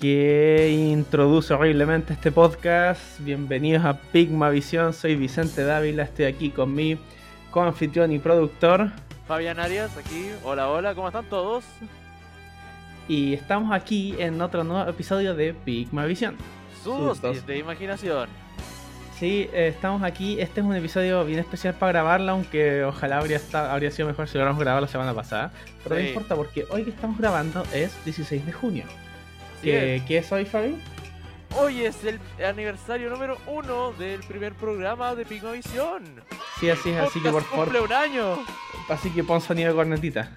que introduce horriblemente este podcast. Bienvenidos a Pigma Visión, soy Vicente Dávila, estoy aquí con mi coanfitrión y productor. Fabián Arias, aquí. Hola, hola, ¿cómo están todos? Y estamos aquí en otro nuevo episodio de Pigma Visión. Sustos de imaginación. Sí, eh, estamos aquí. Este es un episodio bien especial para grabarlo, aunque ojalá habría, habría sido mejor si lo hubiéramos grabado la semana pasada. Pero no importa, porque hoy que estamos grabando es 16 de junio. ¿Qué es. hoy, Fabi? Hoy es el aniversario número uno del primer programa de Visión. Sí, así es, así que por favor. cumple un año! Así que pon sonido de cornetita.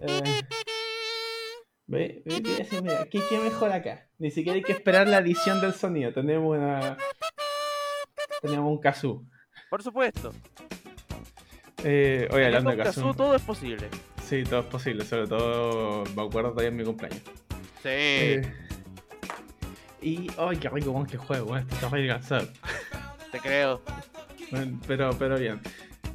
Eh, ve, ve, mira, ¿qué, ¿qué mejor acá? Ni siquiera hay que esperar la edición del sonido. Tenemos una teníamos un kazoo. Por supuesto. Eh, oye, hablando de kazoo. todo es posible. Sí, todo es posible, sobre todo me acuerdo todavía en mi cumpleaños. Sí. Eh, y, ay, qué rico con este juego, este está cansado. Te creo. pero, pero bien.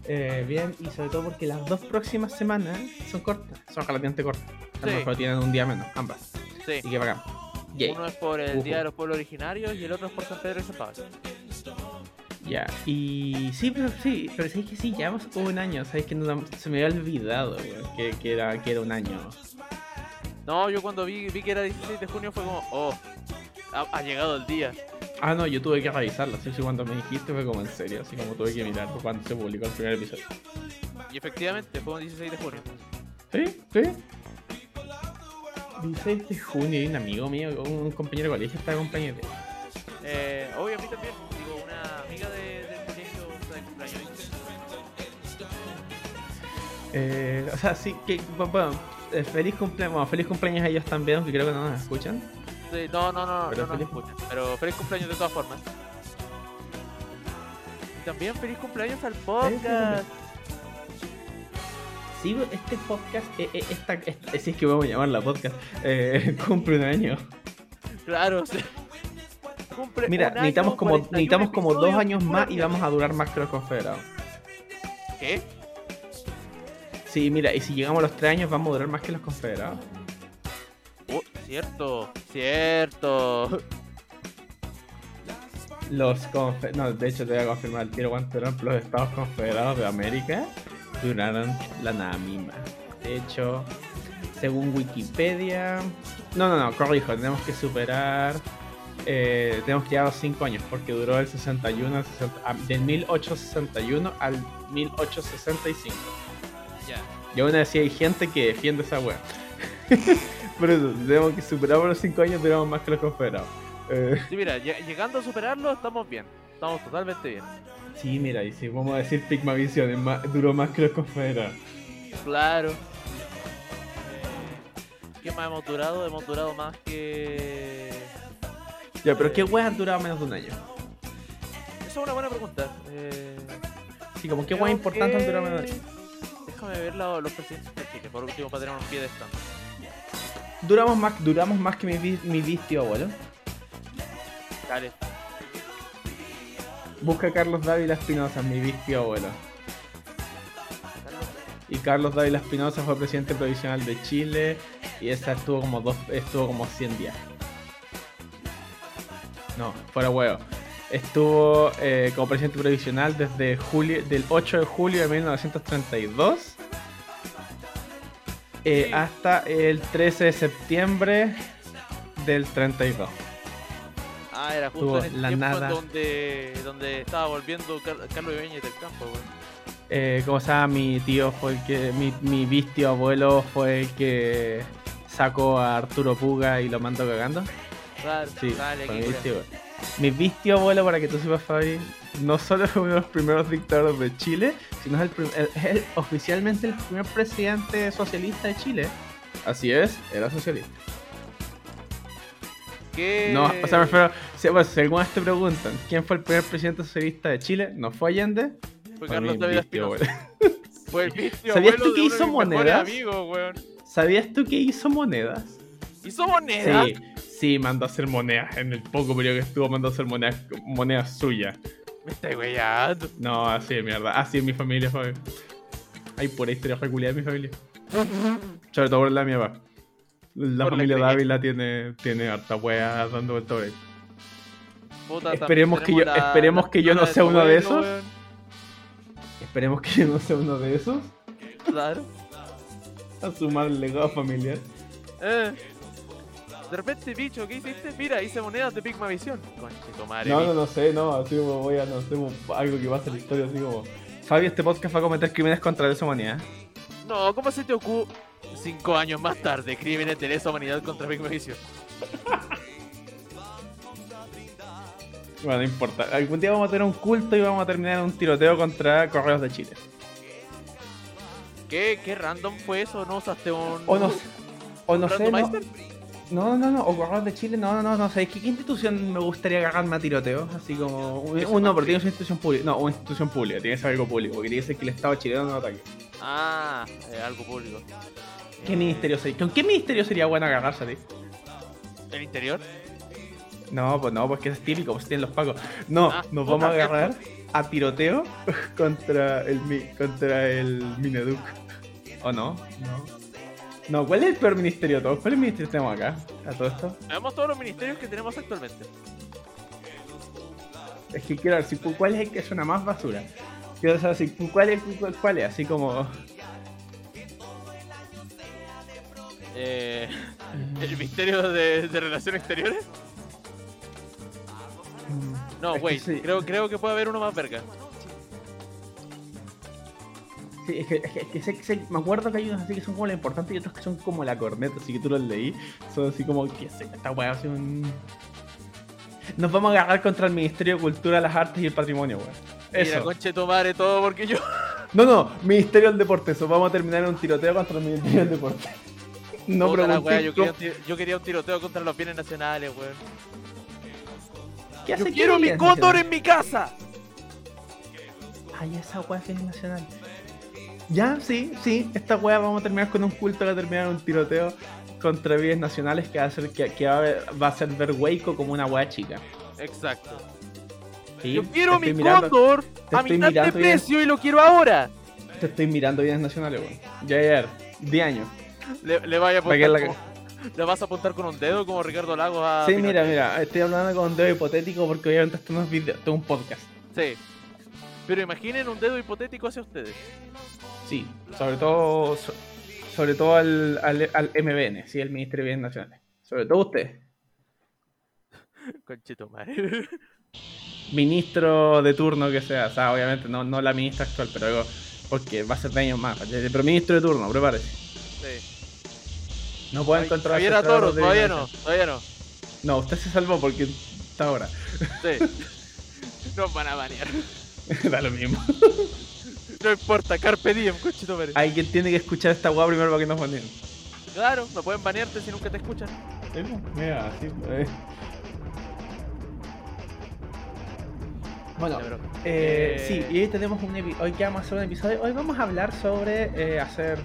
Eh, bien, y sobre todo porque las dos próximas semanas son cortas, son relativamente cortas. Sí. Pero tienen un día menos, ambas. Sí. Y que bacán. Uno es por el Día de los Pueblos Originarios y el otro es por San Pedro y San Pablo. Ya, y sí, pero sí, pero sabéis que sí, llevamos un año, sabéis que se me había olvidado, que, que, era, que era un año. No, yo cuando vi, vi que era 16 de junio fue como, oh, ha, llegado el día. Ah, no, yo tuve que revisarlo, así que cuando me dijiste fue como en serio, así como tuve que mirar cuando se publicó el primer episodio. Y efectivamente, fue el 16 de junio. Sí, sí. 16 de junio, y un amigo mío, un compañero de colegio, estaba de cumpleaños. Eh, obvio, a mí también. Eh, o sea, sí, que, bueno, eh, feliz cumpleaños, feliz cumpleaños a ellos también, que creo que no nos escuchan. Sí, no, no, no, pero no feliz... nos escuchan, pero feliz cumpleaños de todas formas. Y también feliz cumpleaños al podcast. Sí, este podcast, eh, eh, esta, esta, si es que vamos a llamarla podcast, eh, cumple un año. Claro, sí. Cumple Mira, necesitamos como, necesitamos como dos años más y vamos a durar más que los confederados. ¿Qué? Sí, mira, y si llegamos a los tres años vamos a durar más que los confederados. Oh, cierto, cierto. Los confederados, no, de hecho te voy a confirmar el tiro cuánto eran los Estados Confederados de América. Duraron la nada misma. De hecho, según Wikipedia... No, no, no, corrijo, tenemos que superar... Eh, tenemos que llegar a los 5 años porque duró el 61 del 1861 al 1865. Y aún así hay gente que defiende esa weá. por eso, tenemos que superar los 5 años, duramos más que los confederados. Eh. Sí, mira, llegando a superarlo, estamos bien. Estamos totalmente bien. Sí, mira, y si vamos a decir Pigma Vision, más, duró más que los confederados. Claro. ¿Qué más hemos durado? Hemos durado más que. Ya, pero ¿qué weas han durado menos de un año? Esa es una buena pregunta. Eh... Sí, como qué weas importantes han durado menos de un año déjame ver los presidentes de Chile, por último para tener un pie de stand. Duramos más, duramos más que mi, mi tío abuelo. Dale. Busca a Carlos Dávila Espinosa, mi vistio abuelo. Y Carlos Dávila Espinosa fue presidente provisional de Chile y esa estuvo como dos, estuvo como 100 días. No, fuera huevo. Estuvo eh, como presidente provisional desde julio, del 8 de julio de 1932 eh, hasta el 13 de septiembre del 32. Ah, era justo en la tiempo nada. Donde, donde estaba volviendo Carlos Ibáñez del campo, Eh, como mi tío fue el que, mi, mi vistio abuelo fue el que sacó a Arturo Puga y lo mandó cagando. Claro, sí, vale, mi, mi vistio abuelo, para que tú sepas, Fabi, no solo fue uno de los primeros dictadores de Chile, sino es, el, oficialmente el primer presidente socialista de Chile. Así es, era socialista. ¿Qué? No, o sea, me refiero, si, bueno, vez te preguntan quién fue el primer presidente socialista de Chile, no fue Allende. Fue Carlos David Espinosa. Fue el vistio ¿Sabías tú que hizo monedas? ¿Sabías tú que hizo monedas? ¿Hizo monedas? Sí. Sí, mandó a hacer monedas. En el poco periodo que estuvo, mandó a hacer monedas, monedas suyas. Me estoy weyando. No, así de mierda. Así es mi familia, Fabio. Hay por historia peculiar de mi familia. Sobre todo por la mía, va. La familia Dávila tiene, tiene harta wea dando vuelta esperemos que yo, esperemos que yo no sea uno de esos. Esperemos que yo no sea uno de esos. Claro. A sumar el legado familiar. Eh. De repente, bicho, ¿qué hiciste? Mira, hice monedas de. Conchito madre. No, no, no sé, no, así como voy a, no sé, algo que va a ser la historia, así como. Fabi, este podcast va a cometer crímenes contra la humanidad. No, ¿cómo se te ocurre? Cinco años más tarde, crímenes de lesa humanidad contra Pigmavisión. bueno, no importa. Algún día vamos a tener un culto y vamos a terminar en un tiroteo contra Correos de Chile. ¿Qué, qué random fue eso? ¿No usaste un. O no, o no sé. No, no, no, o Correos de Chile, no, no, no, no, ¿sabes qué, qué institución me gustaría agarrarme a tiroteo? Así como, uno, porque tiene una institución pública, no, una institución pública, tiene que ser algo público, porque que ser que el Estado chileno no ataque. Ah, eh, algo público. ¿Qué eh... ministerio sería? ¿Con qué ministerio sería bueno agarrarse a ti? ¿El interior? No, pues no, pues que es típico, pues tienen los pagos. No, ah, nos vamos a agarrar a tiroteo contra el, contra el Mineduc. ¿O no? No. No, ¿cuál es el peor ministerio de todos? ¿Cuál es el ministerio que tenemos acá? A todo esto. Veamos todos los ministerios que tenemos actualmente. Es que quiero ver si cuál es el que suena más basura. Quiero saber si cuál es, cuál es, así como. Eh, ¿El ministerio de, Relaciones Exteriores? Mm, no, güey, creo, creo que puede haber uno más verga. Sí, es que, es que, me acuerdo que hay unos así que son como la importante y otros que son como la corneta, así que tú los leí. Son así como que esta weá hace un. Nos vamos a agarrar contra el Ministerio de Cultura, las Artes y el Patrimonio, weón. Eso. Mira, conche tu madre, todo porque yo. No, no, Ministerio del Deporte, eso. Vamos a terminar en un tiroteo contra el Ministerio del Deporte. No, pero yo, yo quería un tiroteo contra los bienes nacionales, weón. ¿Qué hace yo quiero mi cóndor en mi casa. Ay, esa weá es nacional. Ya, sí, sí, esta wea vamos a terminar con un culto que va a terminar en un tiroteo contra vidas nacionales que va a ser, que, va, a, ser ver Waco como una wea chica. Exacto. Yo quiero mi cóndor a mitad de precio y lo quiero ahora. Te estoy mirando vidas nacionales, weón. Ya ayer, 10 años. Le, vaya a apuntar ¿Le vas a apuntar con un dedo como Ricardo Lagos a... Sí, mira, mira, estoy hablando con un dedo hipotético porque obviamente esto no es video, esto es un podcast. Sí. Pero imaginen un dedo hipotético hacia ustedes. Sí, sobre todo sobre todo al, al, MBN, sí, el Ministerio de Bienes Nacionales. Sobre todo usted. Conchito madre. Ministro de turno que sea, o sea, obviamente no, no la ministra actual, pero algo, porque va a ser de años más. Pero ministro de turno, prepárese. Sí. No pueden encontrar. Todavía Toro, todavía no, todavía no. No, usted se salvó porque está ahora. Sí. no van a banear. da lo mismo. No importa, Carpe Diem, cochito Alguien tiene que escuchar esta guapa primero para que nos baneen. Claro, no pueden banearte si nunca te escuchan. Mira, así. Eh. Bueno, eh, sí, y hoy tenemos un hoy ya vamos a hacer un episodio. Hoy vamos a hablar sobre eh, hacer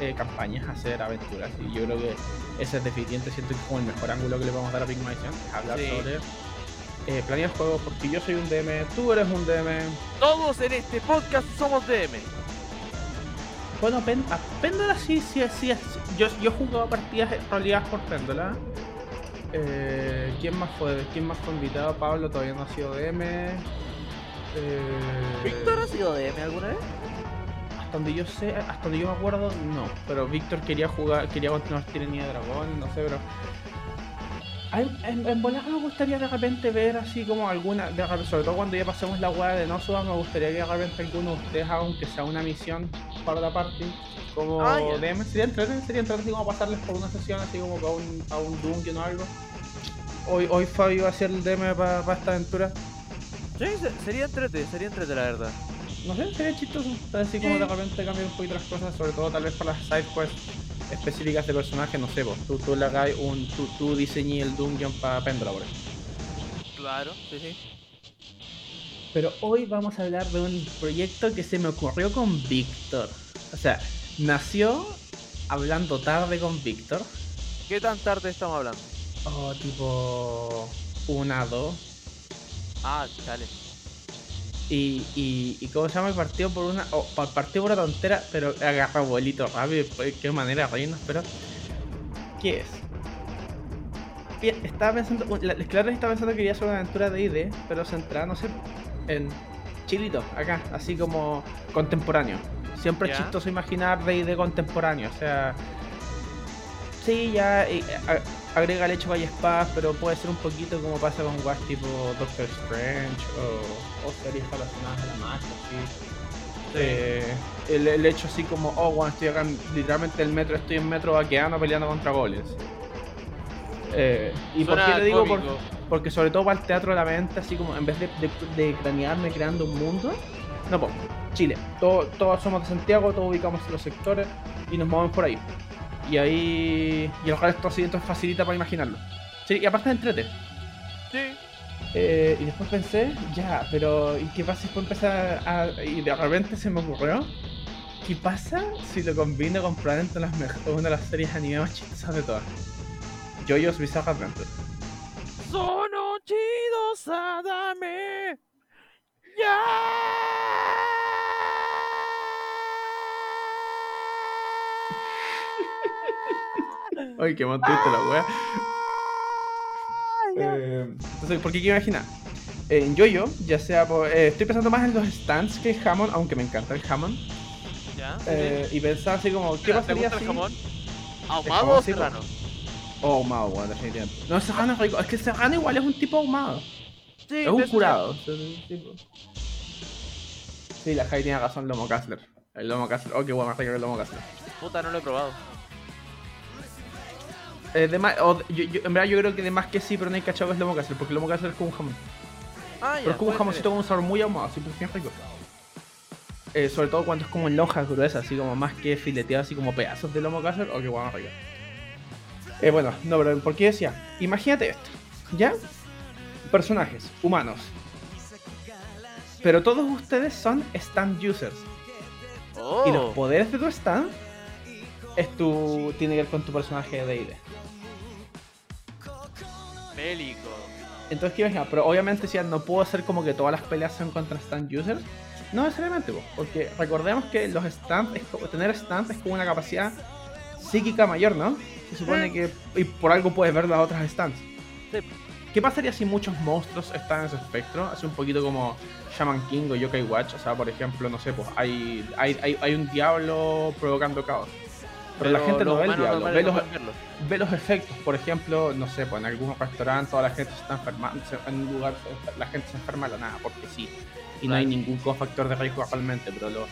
eh, campañas, hacer aventuras. Y yo creo que ese es deficiente, siento que es como el mejor ángulo que le vamos a dar a Big Mission, hablar sobre eh, planear juegos porque yo soy un DM, tú eres un DM. Todos en este podcast somos DM. Bueno, Péndola sí, sí, sí, Yo, yo jugado partidas realizadas por Péndola. Eh, ¿Quién más fue? ¿Quién más fue invitado? Pablo todavía no ha sido DM. Eh... ¿Víctor ha sido DM alguna vez? Hasta donde yo sé, hasta donde yo me acuerdo, no. Pero Víctor quería jugar, quería continuar Tiranía de Dragón, no sé, pero en, en me gustaría de repente ver así como alguna, sobre todo cuando ya pasemos la hueá de Nosua, me gustaría que de repente alguno de ustedes haga aunque sea una misión para la party. Como ah, DM, sería entretenido, sería entretenido como pasarles por una sesión así como a un, a un dungeon o algo. Hoy, hoy Fabio va a hacer el DM para esta aventura. Sí, sería entretenido, sería entretenido la verdad. No sé, sería chistoso. Así como de repente cambiar un poquito las cosas, sobre todo tal vez para las side quests específicas de personaje, no sé, vos, tú, tú le hagas un. Tú, tú diseñes el dungeon para Pendra, por Claro, sí, sí. Pero hoy vamos a hablar de un proyecto que se me ocurrió con Víctor. O sea, nació hablando tarde con Víctor. ¿Qué tan tarde estamos hablando? Oh, tipo. Una, dos. Ah, chale. Y, y, y cómo se llama el partido por una. Oh, partido por una tontera, pero agarra abuelito rápido. Qué manera de reírnos, pero. ¿qué es? Estaba pensando, claro, estaba pensando que quería hacer una aventura de ID, pero centrada, no sé, en chilito, acá, así como contemporáneo. Siempre es chistoso imaginar D&D contemporáneo, o sea... Sí, ya agrega el hecho que hay espadas, pero puede ser un poquito como pasa con guas tipo Doctor Strange o, o series relacionadas a la magia, eh, el, hecho así como, oh, bueno, estoy acá literalmente el metro, estoy en metro vaqueano peleando contra goles. Eh, ¿Y por qué le digo? porque sobre todo para el teatro de la mente, así como en vez de, de, cranearme creando un mundo, no, pues, Chile. todos somos de Santiago, todos ubicamos los sectores y nos movemos por ahí. Y ahí. Y el resto así entonces facilita para imaginarlo. Sí, y aparte entrete. Sí. Eh, y después pensé, ya, pero ¿y qué pasa si después empezar a, Y de repente se me ocurrió, ¿qué pasa si lo combino con probablemente una de las series anime más chistosas de todas? JoJo's Bizarre Adventure. Sono chidos, Adame. ¡Ya! Ay, qué montito la wea. Eh, entonces, ¿por qué quiero imaginar? En Jojo, ya sea por. Eh, estoy pensando más en los stands que Hammond, aunque me encanta el Hammond. ¿Ya? Eh, y pensar así como, ¿qué pasaría si. el jamón? ¿Ahumado o serrano? Oh, ahumado, bueno, definitivamente. No, serrano es rico. Es que serrano igual es un tipo ahumado. Sí, es un curado. Sí, la Jai tiene razón, Lomo Kassler. El Lomo Kassler. Oh, qué guay, más rico que el Lomo Kassler. Puta, no lo he probado. Eh, de más, yo, en verdad yo creo que de más que sí, pero no hay cachado que es lomo casero, porque el lomo casero es como un jamón. Ah, pero es como un jamoncito con un sabor muy ahumado, así pues bien rico. Eh, sobre todo cuando es como en lonjas gruesas, así como más que fileteado, así como pedazos de lomo casero, o que guay rico. Eh, bueno, no, pero ¿por qué decía? Imagínate esto, ¿ya? Personajes, humanos. Pero todos ustedes son stand users. Y los oh. poderes de tu stand es tu, tiene que ver con tu personaje de ID. Entonces, ¿qué imaginas? Pero obviamente, si no puedo hacer como que todas las peleas son contra stand users. No necesariamente, porque recordemos que los stands, tener stands es como una capacidad psíquica mayor, ¿no? Se supone que y por algo puedes ver las otras stands. ¿Qué pasaría si muchos monstruos están en ese espectro? Hace un poquito como Shaman King o Yokai Watch. O sea, por ejemplo, no sé, pues hay, hay, hay, hay un diablo provocando caos. Pero, la gente no ve el diablo, ve los, efectos. Por ejemplo, no sé, pues en algunos restaurantes toda la gente se está enfermando, en un lugar la gente se enferma de la nada, porque sí. Y no hay ningún cofactor de riesgo actualmente, pero los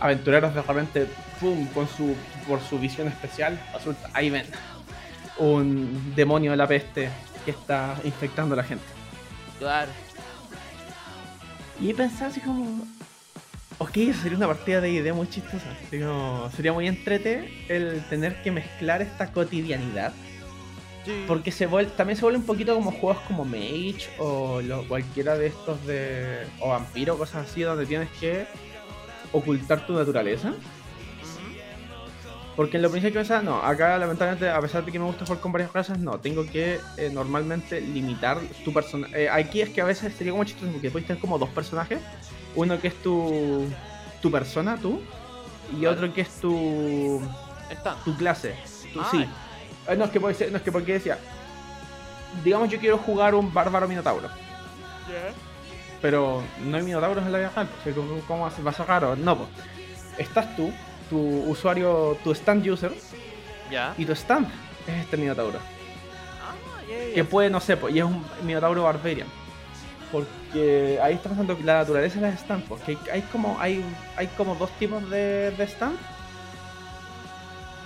aventureros de repente, ¡pum! Con su, por su visión especial, resulta, ahí ven un demonio de la peste que está infectando a la gente. Claro. Y pensaba así como, Ok, sería una partida de idea muy chistosa. sería muy entrete el tener que mezclar esta cotidianidad. Porque se vuelve, también se vuelve un poquito como juegos como Mage o cualquiera de estos de. o Vampiro, cosas así, donde tienes que ocultar tu naturaleza. Porque en lo principio pensaba, no, acá lamentablemente, a pesar de que me gusta jugar con varias razas, no, tengo que eh, normalmente limitar tu personaje. Eh, aquí es que a veces sería como chistoso porque puedes tener como dos personajes uno que es tu, tu persona, tú, y otro que es tu, tu clase. Tu, sí. Eh, no, es que puede ser, no es que porque decía, digamos yo quiero jugar un bárbaro minotauro. Pero no hay minotauros en la vida real, ¿cómo va a ser raro? No, pues. Estás tú, tu usuario, tu stand user, y tu stand es este minotauro. Ah, que puede, no sé, pues, y es un minotauro barbarian. Porque ahí está pasando la naturaleza de las stands, porque hay, como hay, hay como dos tipos de, de stands.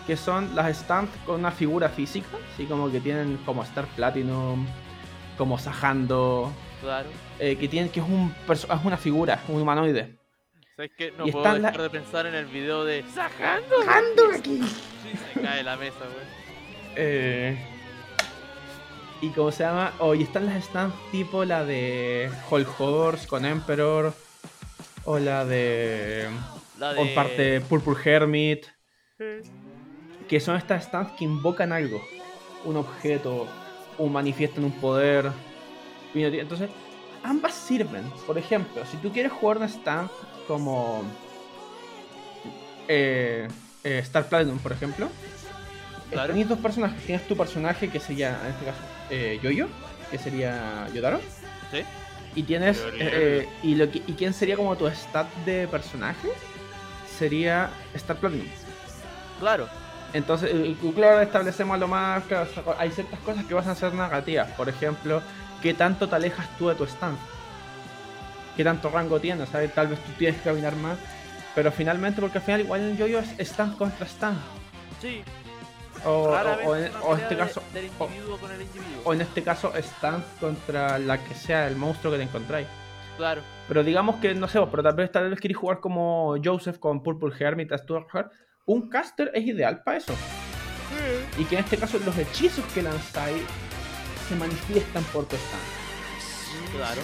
Que son las stands con una figura física, así como que tienen como Star Platinum, como Sajando. Claro. Eh, que tienen que es, un es una figura, un humanoide. ¿Sabes qué? No puedo dejar de pensar en el video de Sajando. Sajando aquí. se cae la mesa, güey. Eh, y como se llama, hoy están las stands tipo la de Hulk Horse con Emperor. O la de. La de... O parte Purple Hermit. Que son estas stands que invocan algo. Un objeto. O manifiestan un poder. Entonces, ambas sirven. Por ejemplo, si tú quieres jugar una stand como. Eh, eh, Star Platinum, por ejemplo Claro. Tienes dos personajes. Tienes tu personaje que sería, en este caso, eh, Yoyo, que sería Yodaro. Sí. Y tienes. Eh, y, lo y quién sería como tu stat de personaje? Sería Star Platinum. Claro. Entonces, claro, establecemos lo más. hay ciertas cosas que vas a ser negativas. Por ejemplo, ¿qué tanto te alejas tú de tu stand? ¿Qué tanto rango tienes? ¿sabes? Tal vez tú tienes que caminar más. Pero finalmente, porque al final igual el yo-yo es stand contra stand. Sí. O, o, en, este caso. O, en este caso, stand contra la que sea el monstruo que te encontráis. Claro. Pero digamos que, no sé, pero tal vez, tal vez queréis jugar como Joseph con Purple Hermit, Stuart Un caster es ideal para eso. Y que en este caso los hechizos que lanzáis se manifiestan por tu stand. Claro.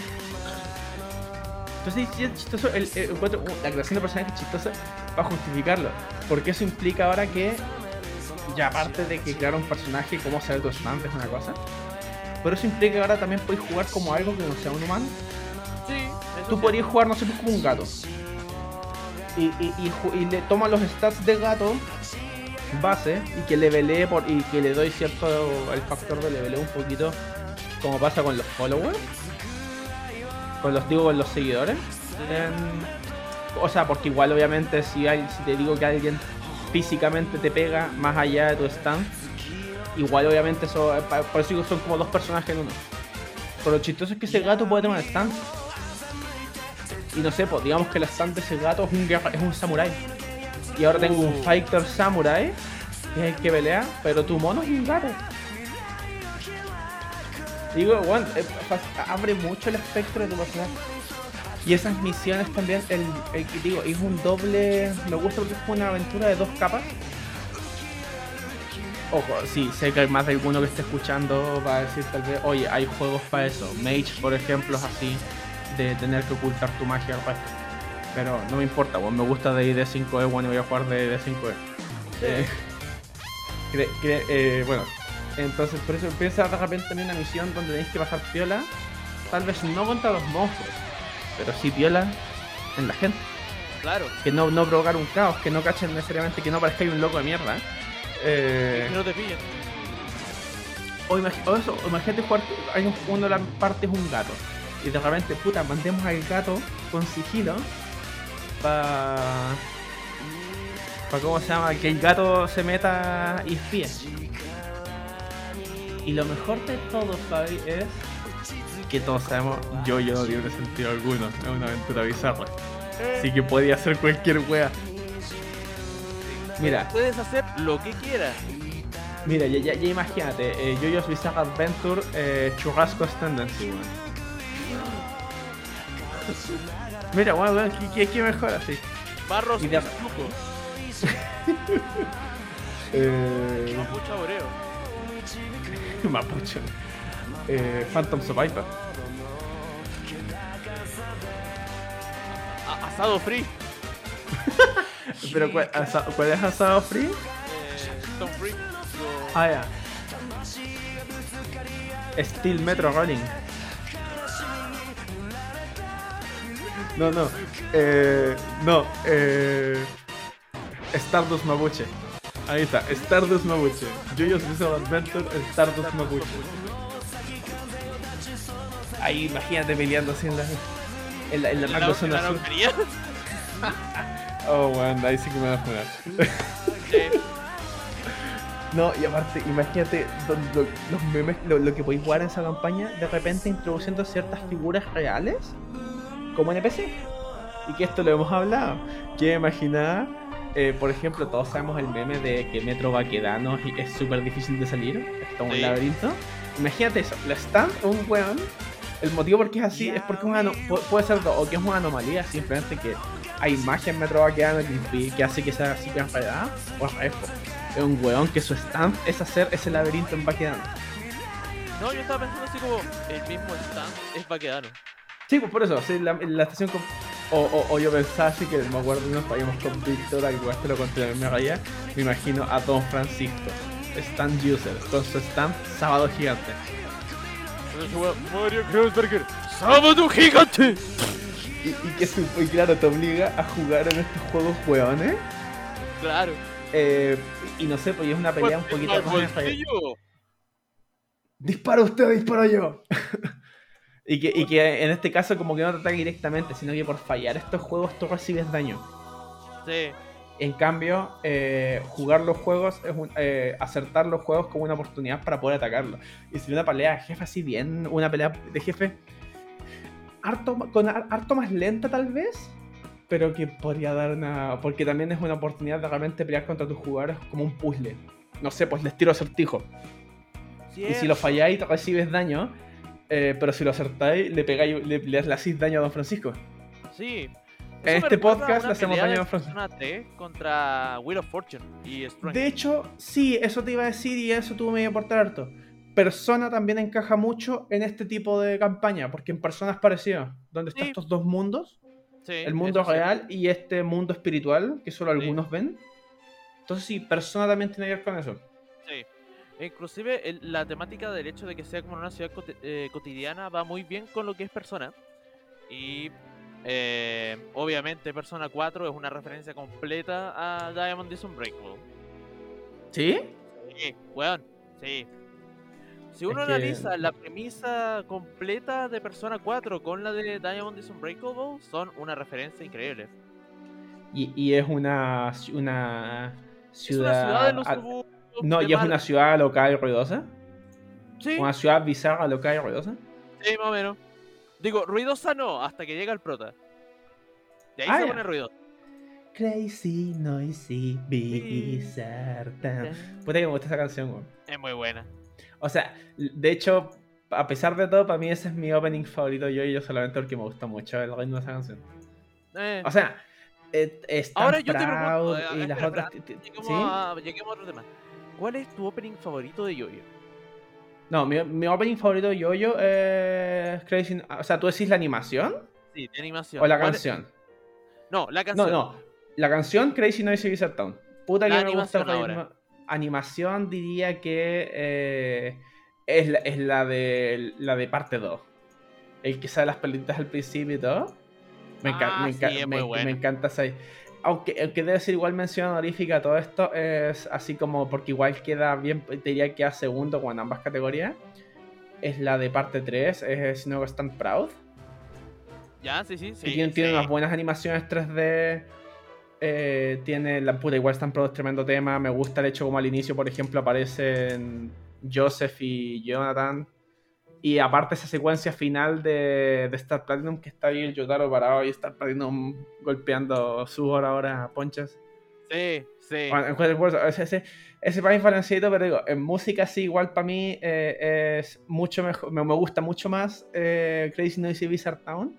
Entonces es chistoso, el, la creación de personajes chistosa para justificarlo. Porque eso implica ahora que, ya aparte de que crear un personaje como ser stand es una cosa, pero eso implica que ahora también podéis jugar como algo que no sea un humano. Sí. Tú podrías jugar, no sé, pues, como un gato. Y, y, le toma los stats de gato base y que le por y que le doy cierto el factor de levelee un poquito como pasa con los followers con los digo con los seguidores. o sea, porque igual obviamente si hay, si te digo que alguien físicamente te pega más allá de tu stand, igual obviamente eso, eh, por eso son como dos personajes en uno. Pero lo chistoso es que ese gato puede tener stand. Y no sé, pues digamos que el stand de ese gato es un es un samurái. Y ahora tengo un uh. fighter samurai, que es el que pelea, pero tu mono es un gato. Digo, bueno, eh, abre mucho el espectro de tu personaje. Y esas misiones también, el, digo, es un doble. Me gusta porque es una aventura de dos capas. Ojo, sí, sé que hay más de alguno que esté escuchando va a decir tal vez, oye, hay juegos para eso. Mage, por ejemplo, es así, de tener que ocultar tu magia al resto. Pero no me importa, bueno, me gusta de ID 5E, bueno, voy a jugar de ID 5E. Eh, eh, bueno, entonces por eso empieza de repente también una misión donde tenéis que pasar piola. Tal vez no contra los monstruos, pero sí piola en la gente. Claro. Que no, no provocar un caos, que no cachen necesariamente que no parezca un loco de mierda. Eh... Que no te pillen. O, eso, imagínate jugar, hay un, uno de las partes un gato. Y de repente, puta, mandemos al gato con sigilo para... Para cómo se llama, que el gato se meta y espíe. Y lo mejor de todo, Fabi, es que todos sabemos, yo yo no tiene sentido alguno, es una aventura bizarra. Así que podía hacer cualquier wea. Mira. Puedes hacer lo que quieras. Mira, ya, ya, imagínate, eh, Jojo's Bizarre Adventure eh, Churrasco Tendency, weón. Mira, bueno, weón, ¿qué, qué, mejor así? Barros y de... eh... Mapucha Oreo. Mapuche. Eh, Phantom Survivor. Asado free. Pero ¿cuál, es asado free? Eh, free. Ah, ya. Steel Metro Running. No, no. Eh, no. Eh, Stardust Mapuche. Ahí está, Stardust Mapuche. Jojo's Bizarre Adventure, Stardust Mapuche. Ahí imagínate peleando así en la, en la, en la, zona sur. oh, bueno, ahí sí que me va a jugar. no, y aparte, imagínate los memes, lo, que podéis jugar en esa campaña, de repente introduciendo ciertas figuras reales como NPC. Y que esto lo hemos hablado. Que imaginar eh, por ejemplo, todos sabemos el meme de que Metro Baquedano es súper difícil de salir, es como un laberinto. Imagínate eso, la están un weón. El motivo por qué es así es porque puede ser o que es una anomalía, simplemente que hay magia en Metro Baquedano que, hace que sea así que enredada, o es, es un weón que su stand es hacer ese laberinto en Baquedano. No, yo estaba pensando así como el mismo stand es Baquedano. Sí, pues por eso, la, la estación o, o, yo pensaba así que me acuerdo nos vayamos con Víctor, al igual te lo conté en mi raya, me imagino a Don Francisco, stand user, con su stand sábado gigante. Mario Kreuzberger, sábado gigante. Y, y que y claro, te obliga a jugar en estos juegos hueones. Claro. Eh, y no sé, pues es una pelea un poquito más. Dispara usted, disparo yo. y, que, y que en este caso, como que no te ataque directamente, sino que por fallar estos juegos tú recibes daño. Sí. En cambio, eh, jugar los juegos es eh, acertar los juegos como una oportunidad para poder atacarlos. Y si una pelea de jefe así bien, una pelea de jefe harto, con harto más lenta tal vez, pero que podría dar una... Porque también es una oportunidad de realmente pelear contra tus jugadores como un puzzle. No sé, pues les tiro acertijo. Y si lo falláis recibes daño, eh, pero si lo acertáis le pegáis, le, le, le hacéis daño a Don Francisco. Sí, en este podcast le hacemos daño a Persona contra Wheel of Fortune y De hecho, sí, eso te iba a decir y eso tuvo medio aportar harto. Persona también encaja mucho en este tipo de campaña, porque en Persona es parecido, donde están estos dos mundos, el mundo real y este mundo espiritual, que solo algunos ven. Entonces sí, Persona también tiene que ver con eso. Sí. Inclusive la temática del hecho de que sea como una ciudad eh, cotidiana va muy bien con lo que es Persona. Y eh, obviamente Persona 4 es una referencia completa a Diamond is Unbreakable. ¿Sí? Sí, weón, sí. Si uno analiza la premisa completa de Persona 4 con la de Diamond is Unbreakable, son una referencia increíble. Y, es una, una ciudad... Es una ciudad de No, y es una ciudad local y ruidosa. Sí. Una ciudad bizarra, local y ruidosa. Sí, más o menos. Digo, ruidosa no, hasta que llega el prota. De ahí ah, se pone ruido. Crazy, noisy, bizarre. Puta que me gusta esa canción, weón. Es muy buena. O sea, de hecho, a pesar de todo, para mí ese es mi opening favorito yo y yo solamente porque me gusta mucho el ritmo de esa canción. Eh. O sea, es Ahora yo te pregunto, y las otras. Lleguemos a otro tema. ¿Cuál es tu opening favorito de Yoyo? No, mi, mi opening favorito de Yoyo es Crazy. O sea, ¿tú decís la animación? Sí, de animación. ¿O la canción? No, la canción. No, no. La canción Crazy Noisy Wizard Town. Puta que me gusta el Animación diría que eh, es, la, es la, de, la de parte 2. El que sale las pelitas al principio y todo. Me, ah, me, sí, me, me encanta esa aunque, aunque debe ser igual mención honorífica todo esto, es así como porque igual queda bien, te diría que a segundo con ambas categorías. Es la de parte 3, es Snow Stand Proud. Ya, sí, sí, sí. tiene, unas buenas animaciones 3D. Eh, tiene la puta, igual Stand Proud es tremendo tema. Me gusta el hecho como al inicio, por ejemplo, aparecen Joseph y Jonathan y aparte esa secuencia final de, de Star Platinum que está ahí el Yotaro parado y Star Platinum golpeando su hora ahora ponchas. Sí, sí. ese, ese, ese para mí pero digo, en música sí, igual para mí eh, es mucho mejor, me, gusta mucho más eh, Crazy Noisy Bizarre Town,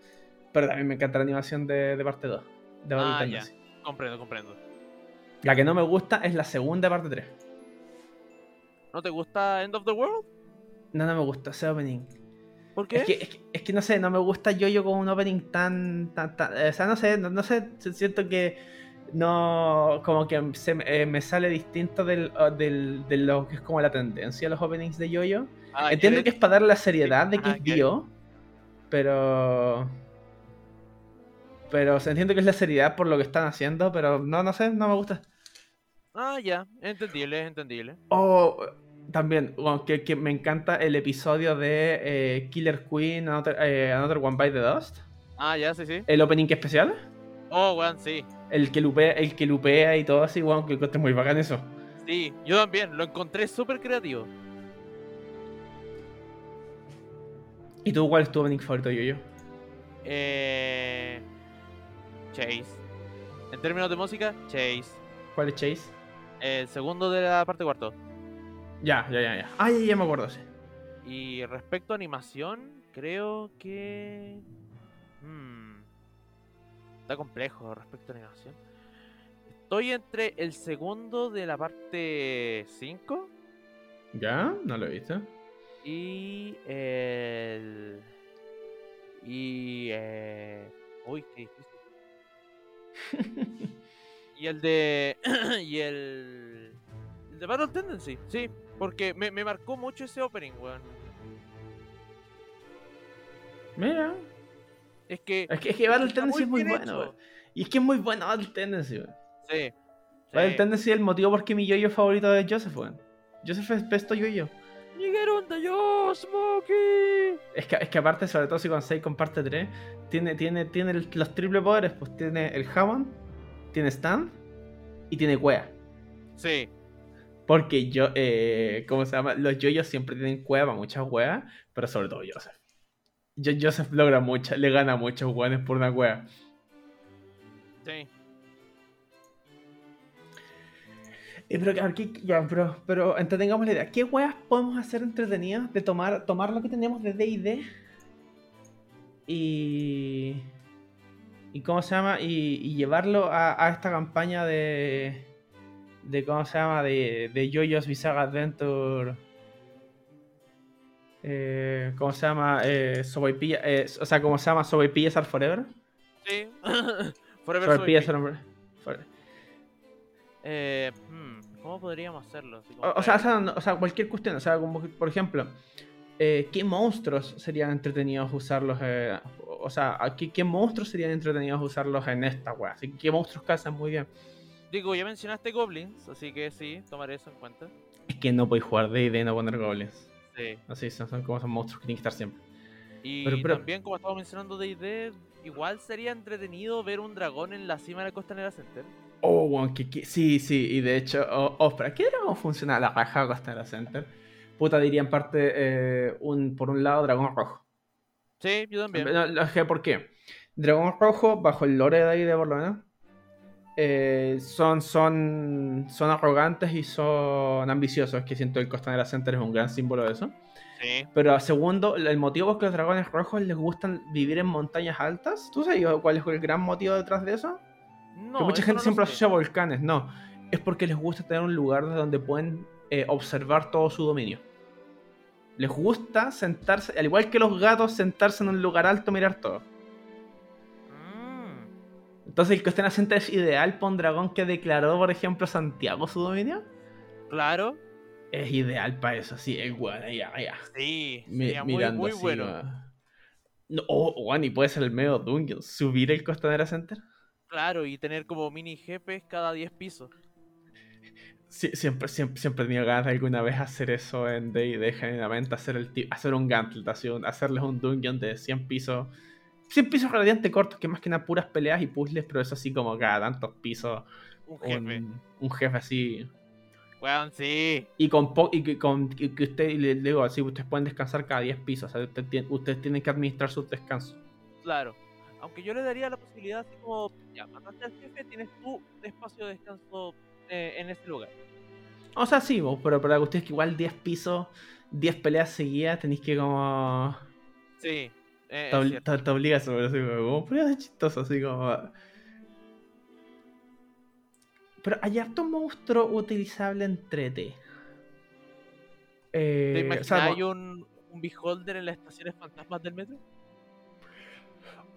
pero también me encanta la animación de, de parte 2. De ah, ya. Comprendo, comprendo. La que no me gusta es la segunda parte 3. ¿No te gusta End of the World? No, no me gusta ese opening. ¿Por qué? Es que, es que, no sé, no me gusta yo-yo con un opening tan, tan, O sea, no sé, no, sé, siento que no. Como que se, eh, me sale distinto del, del, de lo que es como la tendencia a los openings de yo-yo. Ah, Entiendo que es para darle la seriedad de que ah, es Dio, pero. Pero entiendo que es la seriedad por lo que están haciendo, pero no, no sé, no me gusta. Ah, ya, entendible, entendible. O también, que, me encanta el episodio de eh, Killer Queen, eh, Another, One by the Dust. Ah, ya, sí, sí. El opening especial. Oh, weón, sí. El que lupea, el que lupea y todo así, weón, que encontré muy bacán eso. Sí, yo también, lo encontré súper creativo. ¿Y tú cuál es tu opening favorito, yo, yo? Eh... Chase. En términos de música, Chase. ¿Cuál es Chase? El segundo de la parte cuarto. Ya, ya, ya, ya. Ah, ya, me acuerdo, sí. Y respecto a animación, creo que. Hmm, está complejo respecto a animación. Estoy entre el segundo de la parte 5. ¿Ya? No lo he visto. Y el. Y. Eh... Uy, qué difícil. y el de. y el. De Battle Tendency, sí. Porque me, me marcó mucho ese opening, weón. Mira. Es que. Es que, es que Battle Tendency es muy bueno, weón. Y es que es muy bueno Battle Tendency, weón. Sí. ¿Cuál es el Sí. tendency el motivo por qué mi yoyo favorito es Joseph, weón? Joseph es pesto yoyo. ¡Nigeronda yo, Smokey! Es que, es que aparte, sobre todo si con 6 comparte 3, tiene, tiene, tiene los triple poderes, pues tiene el Hammond, tiene Stand y tiene Cuea. Sí, Porque yo, eh, ¿cómo se llama? Los yoyos siempre tienen cueva, muchas weas, pero sobre todo Joseph. Yo, Joseph logra mucha, le gana a muchos weones por una cueva. sí. Eh, pero, a ver, ¿qué- ya, pero, pero entretengamos la idea. ¿Qué weas podemos hacer entretenidas de tomar, tomar lo que tenemos de DD y. y cómo se llama? Y, y llevarlo a, a esta campaña de. De cómo se llama? de, de JoJo's Bizarre Adventure. Eh, ¿Cómo se llama? Eh, Soboipilla, eh, o sea, ¿cómo se llama? Soboipillas are Forever. Sí. Forever Soboipillas are Forever. eh, hmm, ¿Cómo podríamos hacerlo? Como O, o sea, o, sea, no- o sea, cualquier cuestión. O sea, como por ejemplo, eh, ¿qué monstruos serían entretenidos usarlos? eh, o sea, ¿a ¿qué, qué monstruos serían entretenidos usarlos en esta wea? Así que, ¿qué monstruos cazan muy bien? Digo, ya mencionaste Goblins, así que sí, tomaré eso en cuenta. Es que no podéis jugar D&D y no poner goblins. Sí. Así son, son como esos monstruos que tienen que estar siempre. Y Pero- pero- también, como estaba mencionando D&D, igual sería entretenido ver un dragón en la cima de la Costanera Center. Oh, weón, que, que- sí, sí, y de hecho, oh, oh, espera, ¿qué dragón funciona la raja Costanera Center? Puta, diría en parte, eh, un, por un lado, dragón rojo. Sí, yo también. No, ¿Por qué? Dragón Rojo, bajo el lore de ahí de por lo menos, eh, son, son, son arrogantes y son ambiciosos, que siento que el Costanera Center es un gran símbolo de eso. Sí. Pero segundo, el motivo es que los dragones rojos les gustan vivir en montañas altas. ¿Tú sabes cuál es el gran motivo detrás de eso? No, que mucha gente no siempre asocia a volcanes, no. Es porque les gusta tener un lugar desde donde pueden eh, observar todo su dominio. Les gusta sentarse, al igual que los gatos, sentarse en un lugar alto y mirar todo. Entonces el Costanera Center es ideal para un dragón que declaró, por ejemplo, Santiago su dominio. claro. Es ideal para eso, sí, el weón ahí, allá. Sí, Mi- sería muy, muy así, bueno. weón. No, oh, y puede ser el medio dungeon. Subir el Costanera Center. Claro, y tener como mini jefes cada 10 pisos. Sí, siempre, siempre, siempre he tenido ganas de alguna vez hacer eso en D&D, genuinamente, hacer, el, hacer un gauntlet, así, hacerles un dungeon de 100 pisos. 100 pisos relativamente cortos, que más que nada puras peleas y puzzles, pero eso así como cada tantos pisos. Un jefe. Un, un jefe así. Weón, sí. Y con po- y que, con, y que usted, le digo así, ustedes pueden descansar cada 10 pisos, o sea, usted ustedes tienen que administrar sus descansos. Claro. Aunque yo le daría la posibilidad así como, ya, mataste al jefe, tienes tu espacio de descanso eh, en ese lugar. O sea, sí, pero, pero la cuestión es que igual 10 pisos, 10 peleas seguidas, tenéis que como... Sí. Eh, te, es obli- cierto. te- te obliga sobre así como, pero es chistoso, así como. Pero hay harto monstruo utilizable entre T. Eh, ¿Te o imaginas sea, hay un, un beholder en las estaciones fantasmas del metro?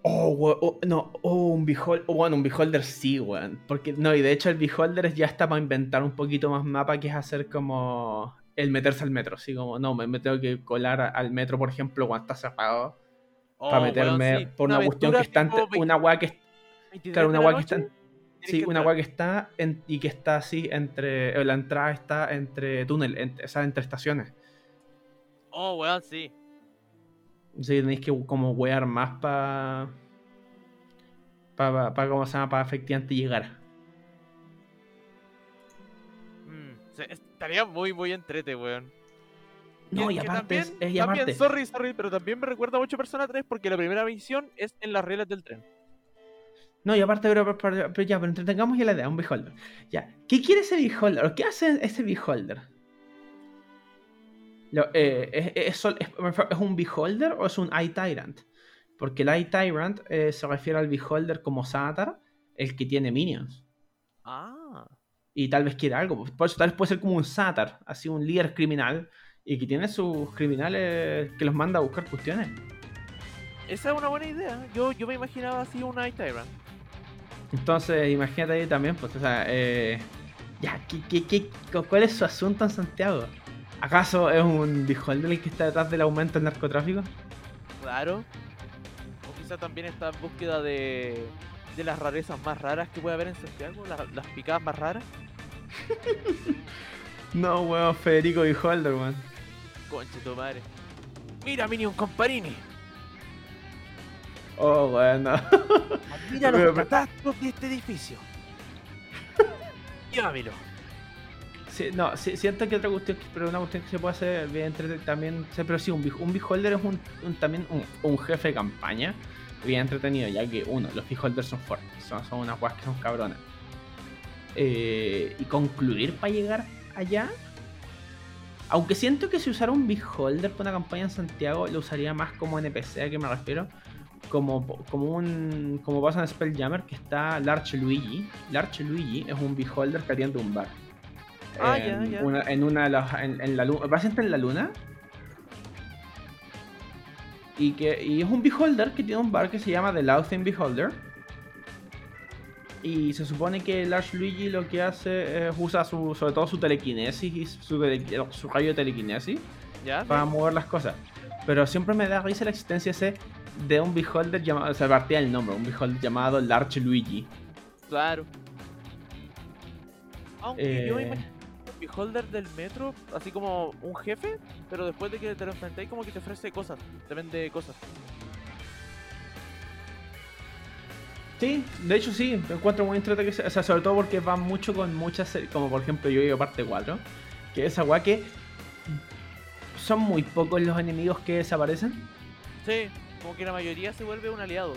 Oh, oh, no, oh, un beholder. Oh, bueno, un beholder sí, weón. Porque, no, y de hecho el beholder ya está para inventar un poquito más mapa, que es hacer como. El meterse al metro, así como, no, me, tengo que colar a- al metro, por ejemplo, cuando está cerrado. Oh, para meterme sí, por una, cuestión que está. entre- tipo una weá que 23 Claro, una weá que está. Sí, que una weá que está en- y que está así entre. eh, La entrada está entre túnel, entre, o sea, entre estaciones. Oh, weón, sí. Sí, tenéis que como wear más para. Para, pa, ¿cómo se llama? Para efectivamente llegar. Mm, estaría muy, muy entrete, weón. No, y aparte, es, también, es- aparte. también, sorry, sorry, pero también me recuerda mucho Persona 3 porque la primera misión es en las reglas del tren. No, y aparte, pero, pero- pero- pero ya, pero entretengamos ya la idea, un beholder. Ya, ¿qué quiere ese beholder? ¿O qué hace ese beholder? Lo- eh, ¿es, es es- ¿Es un beholder o es un eye tyrant? Porque el eye tyrant eh, se refiere al beholder como Satar, el que tiene minions. Ah. Y tal vez quiere algo. Por eso tal vez puede ser como un Satar, así un líder criminal. Y que tiene sus criminales que los manda a buscar cuestiones. Esa es una buena idea. Yo, yo me imaginaba así un Night Tyrant. Entonces, imagínate ahí también, pues, o sea, eh, ya, ¿qué, qué, qué- cu- cuál es su asunto en Santiago? ¿Acaso es un beholder el que está detrás del aumento del narcotráfico? Claro. O quizá también está en búsqueda de, de las rarezas más raras que puede haber en Santiago, las, las picadas más raras. no, weón, Federico y Holder, weón. Conche tu madre. Mira, Minion Comparini. Oh, weón, no. Mira los catastros de este edificio. Llévamelo. Sí, no, sí, siento que otra cuestión, pero una cuestión que se puede hacer bien entrete- también, pero sí, un, un beholder es un, un- también un, un jefe de campaña bien entretenido, ya que uno, los beholders son fuertes, son, son unas guas que son cabronas. Eh, y concluir para llegar allá, aunque siento que si usara un beholder para una campaña en Santiago, lo usaría más como NPC, ¿a qué me refiero? Como, como un como pasa en Spelljammer que está Larche Luigi. Larche Luigi es un beholder que atiende un bar Ah, en, ya, ya. Una, en una de las. En, en la luna. Básicamente en la luna. Y, que, y es un beholder que tiene un bar que se llama The Louthen Beholder. Y se supone que Lars Luigi lo que hace es usa su, sobre todo su telequinesis y su, tele- su rayo de telequinesis ¿Ya? para mover las cosas. Pero siempre me da risa la existencia ese de un beholder llamado. O sea, partía el nombre, un beholder llamado Large Luigi. Claro. Aunque yo me Eh, imagino un beholder del metro, así como un jefe, pero después de que te lo enfrentáis, como que te ofrece cosas, te vende cosas. Sí, de hecho sí, me encuentro muy entretenido que sea, o sea, sobre todo porque va mucho con muchas series, como por ejemplo yo digo parte 4, que es weá que son muy pocos los enemigos que desaparecen, Sí, como que la mayoría se vuelve un aliado.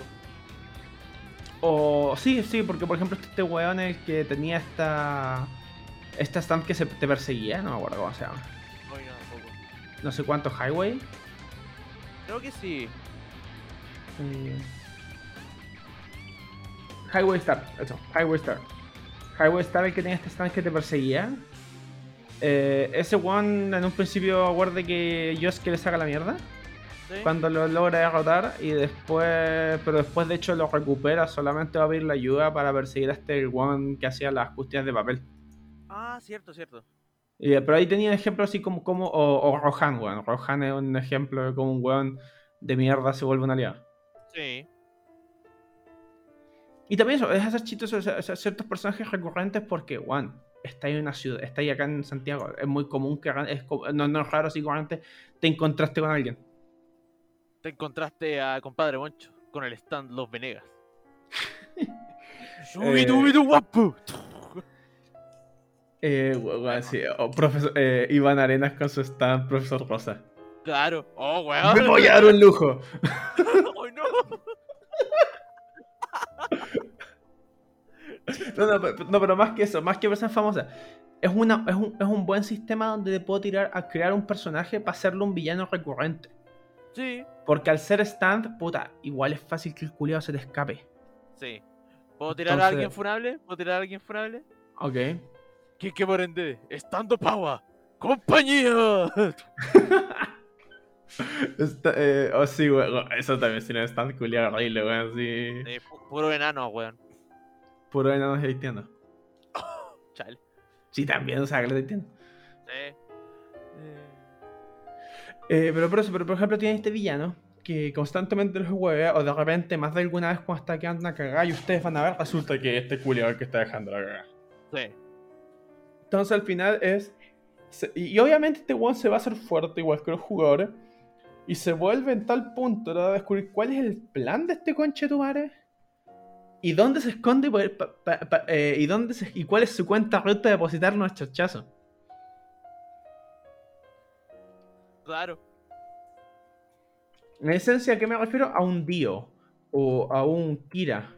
o sí, sí, porque por ejemplo este weón el que tenía esta esta stand que se te perseguía, no me acuerdo cómo se llama, no, tampoco. no sé cuánto highway, Creo que sí. eh, Highway Star, eso, Highway Star. Highway Star el que tenía este stand que te perseguía. Eh, ese one en un principio aguarde que Yosuke le saca la mierda. Sí. Cuando lo logra derrotar y después, pero después de hecho lo recupera, solamente va a pedir la ayuda para perseguir a este one que hacía las cuestiones de papel. Ah, cierto, cierto. Eh, pero ahí tenía ejemplos así como, como o, o Rohan, weón. Rohan es un ejemplo de cómo un weón de mierda se vuelve un aliado. Y también eso, es hacer chistoso o sea, ciertos personajes recurrentes porque, one, está ahí en una ciudad, está ahí acá en Santiago. Es muy común que es, no, no es raro así corriente te encontraste con alguien. Te encontraste a compadre Moncho con el stand Los Venegas. Shubidubidu guapu. Eh, weón, sí, o profesor, eh, Iván Arenas con su stand, profesor Rosa. Claro. Oh, weón. Me voy a dar un lujo. Ay, no. No, no, pero- no, pero más que eso, más que personas famosas. Es, una, es, un, es un buen sistema donde te puedo tirar a crear un personaje para hacerlo un villano recurrente. Sí. Porque al ser stand, puta, igual es fácil que el culiado se te escape. Sí. ¿Puedo tirar a alguien funable? ¿Puedo tirar a alguien funable? Ok. Kike Morende, estando Power, compañía. Está, eh, oh, sí, weón. Eso también sí, no es tan culiado horrible, weón. Sí. Pu- puro enano, weón. Puro enanos haitianos. Chale. Sí, también, o sea, que entiendo. Sí. Eh, Eh, pero por eso, pero por ejemplo, tiene este villano que constantemente los huevea, o de repente, más de alguna vez cuando está quedando una cagada y ustedes van a ver, resulta que este culiado que está dejando la cagada. sí. Entonces al final es. se- y, y obviamente este weón se va a hacer fuerte igual que los jugadores. Y se vuelve en tal punto de descubrir cuál es el plan de este conche tu madre. Y dónde se esconde pa- pa- pa- pa- eh, y dónde se- y cuál es su cuenta ruta de depositar los chachazos. Claro. En esencia, ¿a qué me refiero? A un Dio. O a un Kira.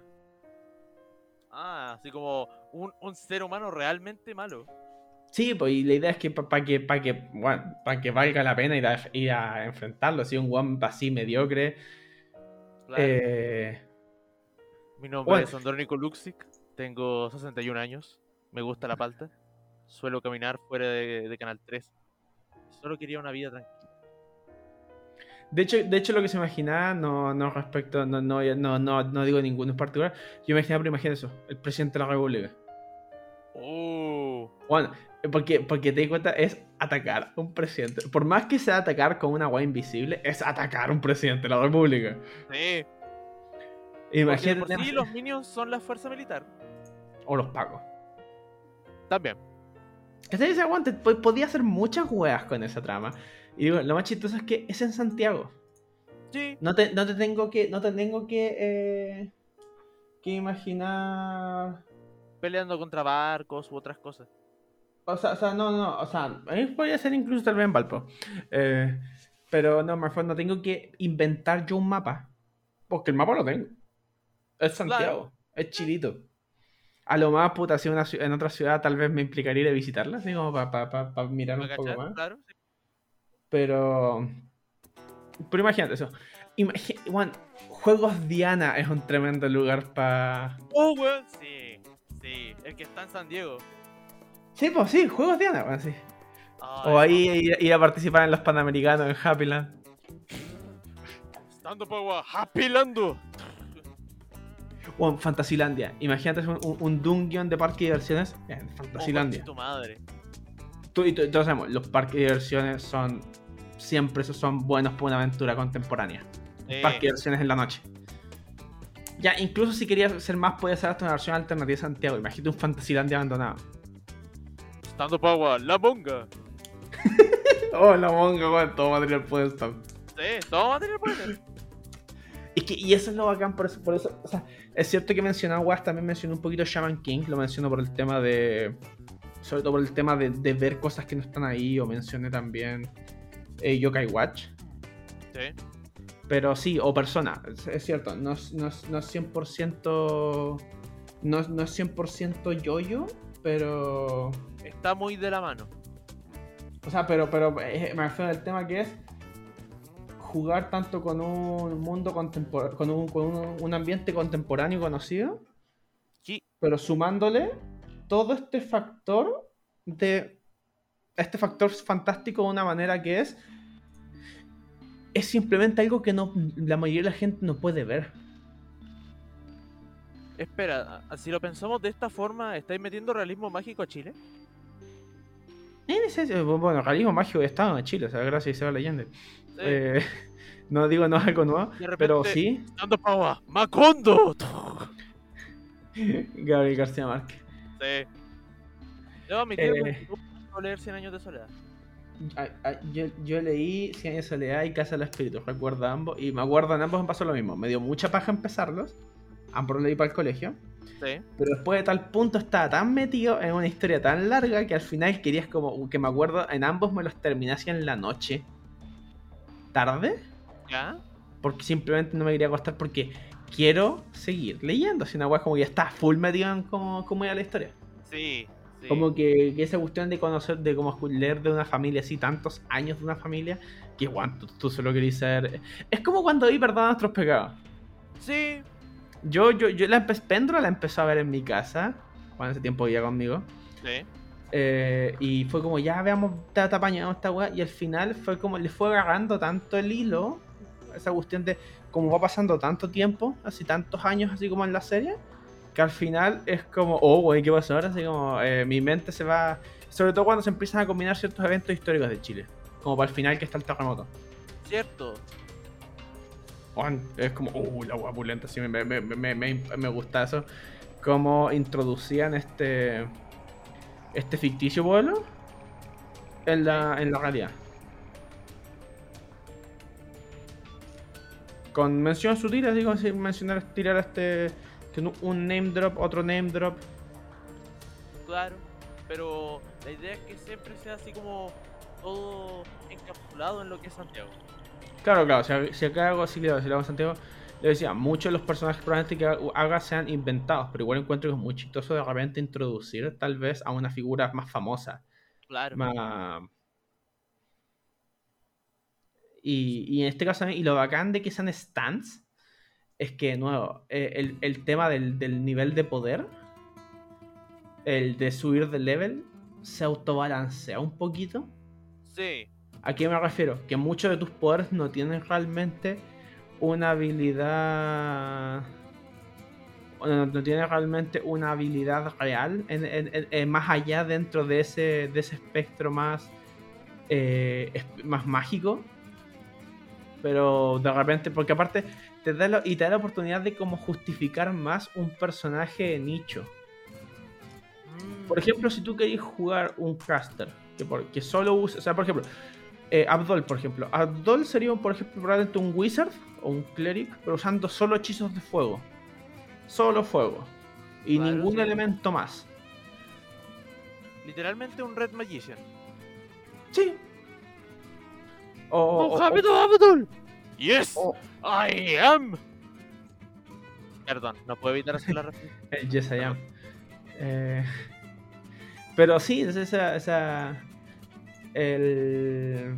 Ah, así como un, un ser humano realmente malo. Sí, pues y la idea es que para que, pa que, bueno, pa que valga la pena ir a, ir a enfrentarlo, así un one así mediocre. Claro. Eh, Mi nombre bueno. es Andrónico Luxic, tengo 61 años, me gusta la palta, suelo caminar fuera de, de Canal 3. Solo quería una vida tranquila. De hecho, de hecho, lo que se imaginaba, no, no respecto, no, no, no, no, no digo ninguno en particular, yo imaginaba, pero imagina eso, el presidente de la República. Oh, Bueno, porque, porque te di cuenta, es atacar a un presidente. Por más que sea atacar con una guay invisible, es atacar a un presidente de la República. sí. Imagínate. Porque de por sí los minions son la fuerza militar. O los pagos. También. ¿Cachai? Ese aguante, po- podía hacer muchas weas con esa trama. Y digo, lo más chistoso es que es en Santiago. Sí, No te, no te tengo que. No te tengo que. eh, que imaginar. peleando contra barcos u otras cosas. O sea, o sea, no, no, o sea, a mí podría ser incluso tal vez en Valpo. Eh, pero no, Marfon, no tengo que inventar yo un mapa. Porque el mapa lo tengo. Es Santiago, es chilito. A lo más, puta, si una, en otra ciudad tal vez me implicaría ir a visitarla, así como para mirar un ¿Me poco más. Claro. sí. Pero. Pero imagínate eso. Imagi- Juan, Juegos Diana es un tremendo lugar para. Oh, weón. Sí, sí. El que está en San Diego. Sí, pues sí, Juegos Diana, weón, sí. Ay, O ahí ir, ir a participar en los Panamericanos en Happyland. Estando para Happy Lando. O en Fantasilandia. Imagínate un, un, un dungeon de parque de diversiones en Fantasilandia. Oh, tu madre. Tú y tú- todos sabemos, los parques de diversiones son. Siempre esos son buenos para una aventura contemporánea. Sí. Parque de diversiones en la noche. Ya, incluso si querías ser más, podías hacer hasta una versión alternativa de Santiago. Imagínate un Fantasilandia abandonado. Estando para la monga. Oh, la monga, weón, todo material puede estar. Sí, todo material puede ser. Es que, y eso es lo bacán, por eso, por eso, o sea, es cierto que mencionaba Guas, también mencionó un poquito Shaman King, lo menciono por el tema de, sobre todo por el tema de, de ver cosas que no están ahí, o mencioné también eh, Yokai Watch, Sí. pero sí, o Persona, es, es cierto, no, es- no, es- no es 100%, no, es- no es 100% yoyo, pero, Está muy de la mano. o sea, pero, pero eh, me refiero al tema que es jugar tanto con un mundo contemporáneo, con, un, con un- un ambiente contemporáneo conocido, Sí. pero sumándole todo este factor de este factor fantástico de una manera que es es simplemente algo que no la mayoría de la gente no puede ver. Espera, si lo pensamos de esta forma, ¿estáis metiendo realismo mágico a Chile? Bueno, realismo mágico estaba en Chile, o sea, gracias a Isabel Allende. Sí. Eh, no digo no es algo nuevo, repente- pero sí, Estando para Macondo. Gabriel García Márquez. Sí. Debo admitir Eh. leer 100 años de soledad. Yo, yo leí Cien años de soledad y Casa de los Espíritus, recuerdo ambos, y me acuerdo en ambos me pasó lo mismo. Me dio mucha paja empezarlos, ambos los leí para el colegio, Sí. pero después de tal punto estaba tan metido en una historia tan larga que al final querías como, que me acuerdo, en ambos me los terminé así en la noche, tarde, ¿Ya? porque simplemente no me quería acostar porque quiero seguir leyendo, si una weá como que ya está full metido en cómo, cómo iba la historia. Sí. sí. Como que, que esa cuestión de conocer, de como leer de una familia así, tantos años de una familia, que igual tú, tú solo querías ser. Es como cuando vi Perdón nuestros pecados. Sí. Yo, yo, yo la empecé, Pendro la empezó a ver en mi casa, cuando ese tiempo vivía conmigo. Sí. Eh, y fue como, ya veamos, apañamos esta weá. Y al final fue como, le fue agarrando tanto el hilo, esa cuestión de como va pasando tanto tiempo, así tantos años, así como en la serie, que al final es como, oh, güey, ¿qué pasó ahora? Así como, eh, mi mente se va. Sobre todo cuando se empiezan a combinar ciertos eventos históricos de Chile. Como para el final que está el terremoto. Cierto. Es como, uh, la hueá pulenta, sí, me, me, me- me gusta eso. Cómo introducían este. Este ficticio pueblo en la, en la realidad. Con menciones sutiles, digo, así, mencionar, tirar este. un- name drop, otro name drop. Claro. Pero la idea es que siempre sea así como todo encapsulado en lo que es Santiago. Claro, claro, si, si acá hago así, si lo hago en Santiago, le decía, muchos de los personajes probablemente que haga sean inventados, pero igual encuentro que es muy chistoso de repente introducir tal vez a una figura más famosa. Claro. más- Y, y en este caso, y lo bacán de que sean stands, es que, de nuevo, eh, el, el tema del, del nivel de poder, el de subir de level, se autobalancea un poquito. Sí. ¿A qué me refiero? Que muchos de tus poderes no tienen realmente una habilidad. No, no tienen realmente una habilidad real en- en- en- en- más allá dentro de ese, de ese espectro más, eh, más mágico. Pero de repente, porque aparte te da y te da la oportunidad de como justificar más un personaje nicho. Mm, por ejemplo, si tú querés jugar un caster que, por- que solo usa, o sea, por ejemplo, eh, Abdol, por ejemplo. Abdol sería, por ejemplo, probablemente un wizard o un cleric, pero usando solo hechizos de fuego. Solo fuego. Y Claro, ningún sí. elemento más. Literalmente un Red Magician. Sí. O, o- o- ¡Mohamed Abdul! ¡Yes! o- I am. Perdón, no puedo evitar hacer la referencia. El Yes I Am. Eh, pero sí, es esa, esa. El.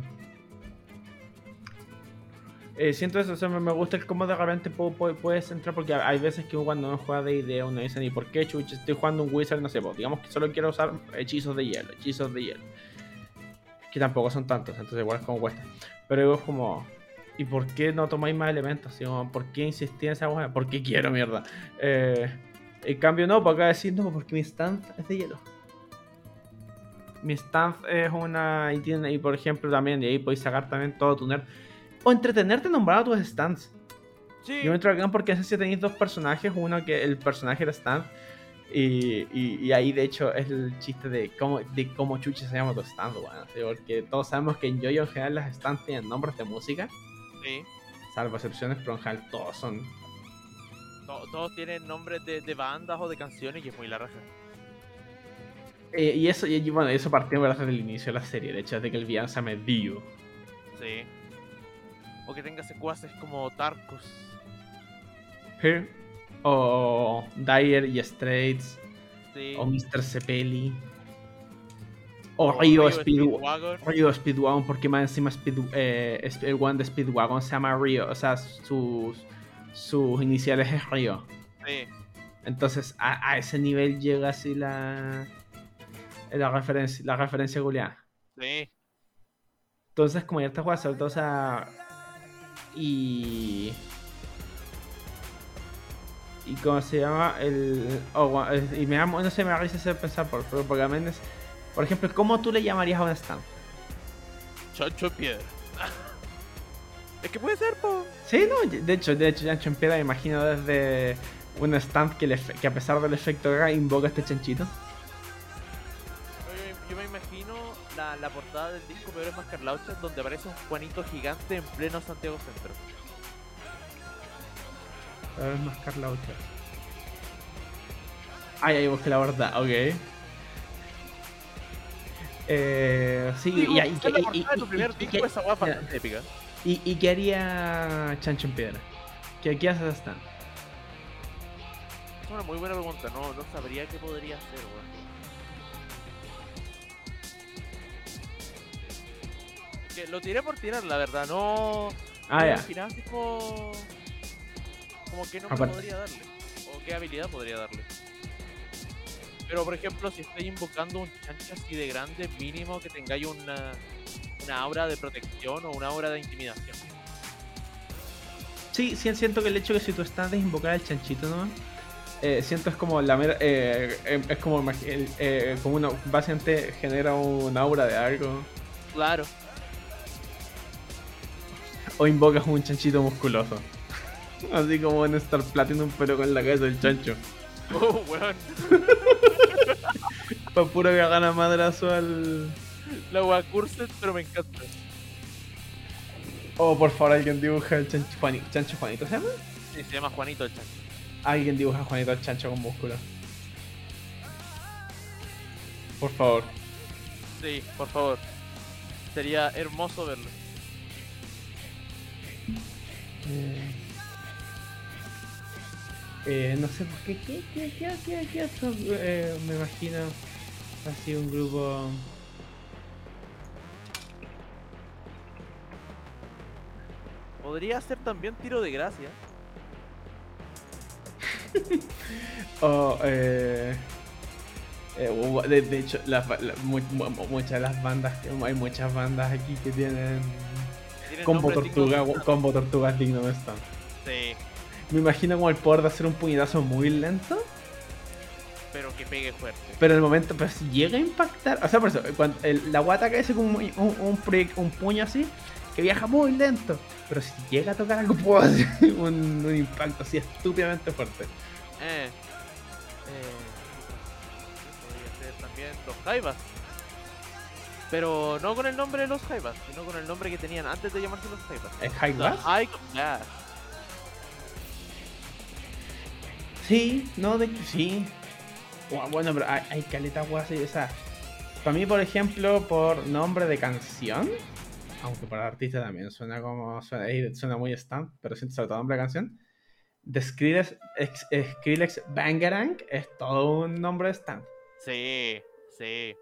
Eh, siento eso, me gusta el cómo de repente pu- pu- puedes entrar porque hay veces que cuando uno juega de idea uno dice ni por qué estoy jugando un wizard, no sé, pues, digamos que solo quiero usar hechizos de hielo, hechizos de hielo. Que tampoco son tantos, entonces igual es como cuesta. Pero es como, ¿y por qué no tomáis más elementos? Como, ¿Por qué insistí en esa hueá? ¿Por qué quiero mierda? Eh, en cambio, no, para acá decir no, porque mi stance es de hielo. Mi stance es una. Y, y por ejemplo, también, de ahí podéis sacar también todo tu. O entretenerte nombrando tus stands. Sí. Yo me entro acá porque si tenéis dos personajes, uno que el personaje era stand. Y, y, y ahí de hecho es el chiste de cómo, de cómo chucha se llama tu stand. ¿sí? Porque todos sabemos que en Yoyo en general las stands tienen nombres de música, Sí. salvo excepciones, pero en general todos son To- todos tienen nombres de, de bandas o de canciones y es muy la raja. Eh, y eso, y, bueno, eso partió ¿verdad? desde el inicio de la serie, el hecho de que el villano se llame Dio. Sí. O que tenga secuaces como Tarkus. O Dyer y Straits, Sí. o Mr. Cepelli, o O Rio Speedwagon. Speedwagon. Rio Speedwagon, porque más encima Speed, eh, el one de Speedwagon se llama Rio, o sea, sus, sus iniciales es Rio. Sí. Entonces, a, a ese nivel llega así la, la referencia, la referencia culiada. Sí. Entonces, como ya sobre todo, o sea. Y. Y cómo se llama el. oh, y me da, no sé, me da risa ese pensar por, porque también es. Por ejemplo, ¿cómo tú le llamarías a un stand? Chancho Piedra. es que puede ser, po. Sí, no, de hecho, de hecho, Chancho en Piedra me imagino desde un stand que, le, efe- que a pesar del efecto invoca este chanchito. La, la portada del disco Peores más Carlauchas donde aparece un Juanito gigante en pleno Santiago Centro. A ver, más Carla Ocha. Ay, ahí busqué la verdad, ok. Eh, sí, Digo, y, bastante épica. ¿Y, y qué haría Chancho en Piedra? ¿Qué, qué hace Stan? Es una muy buena pregunta, no, no sabría qué podría hacer, weón. Lo tiré por tirar, la verdad, no. Ah, ya. Tipo. Como que no Aparte- podría darle. O qué habilidad podría darle. Pero por ejemplo, si estoy invocando un chancho así de grande, mínimo que tengáis una, una aura de protección o una aura de intimidación. Sí, sí, siento que el hecho de que si tu stand es invocar al chanchito nomás, eh, siento es como la mera, eh, eh, es como, el- eh, como uno básicamente genera un aura de algo. Claro. O invocas un chanchito musculoso. Así como en Star Platinum, pero con la cabeza del chancho. Oh, weón. Para puro que gana madrazo al. La wea pero me encanta. Oh, por favor, alguien dibuja el chancho Juanito. ¿Chancho Juanito se llama? Sí, se llama Juanito el chancho. Alguien dibuja a Juanito el chancho con músculo. Por favor. Sí, por favor. Sería hermoso verlo. Eh, no sé por qué. ¿Qué, qué, qué, qué, qué otro, eh, me imagino así un grupo. Podría ser también tiro de gracia. O, eh, eh, de, de hecho, las la- mu- mu- muchas de las bandas, hay muchas bandas aquí que tienen combo tortuga, de- combo tortugas digno de stand. Sí, Me imagino como el poder de hacer un puñetazo muy lento, pero que pegue fuerte. pero en el momento, pero si llega a impactar, o sea, por eso, cuando el- la guata cae como un, un, un, puño así, que viaja muy lento, pero si llega a tocar algo, puedo hacer un, un impacto así estúpidamente fuerte. Eh. Eh. ¿qué podría ser los Jaivas. Pero no con el nombre de los Jaivas, sino con el nombre que tenían antes de llamarse los Jaivas. ¿Es The Glass? High Glass. Sí, no, de sí. Gua- Bueno, pero hay, hay caleta guas así, o sea, para mí, por ejemplo, por nombre de canción, aunque para artista también suena como, suena, suena muy stand, pero siento sobre todo nombre de canción, de Skrillex, ex- Skrillex Bangarang es todo un nombre de stand. Sí, sí.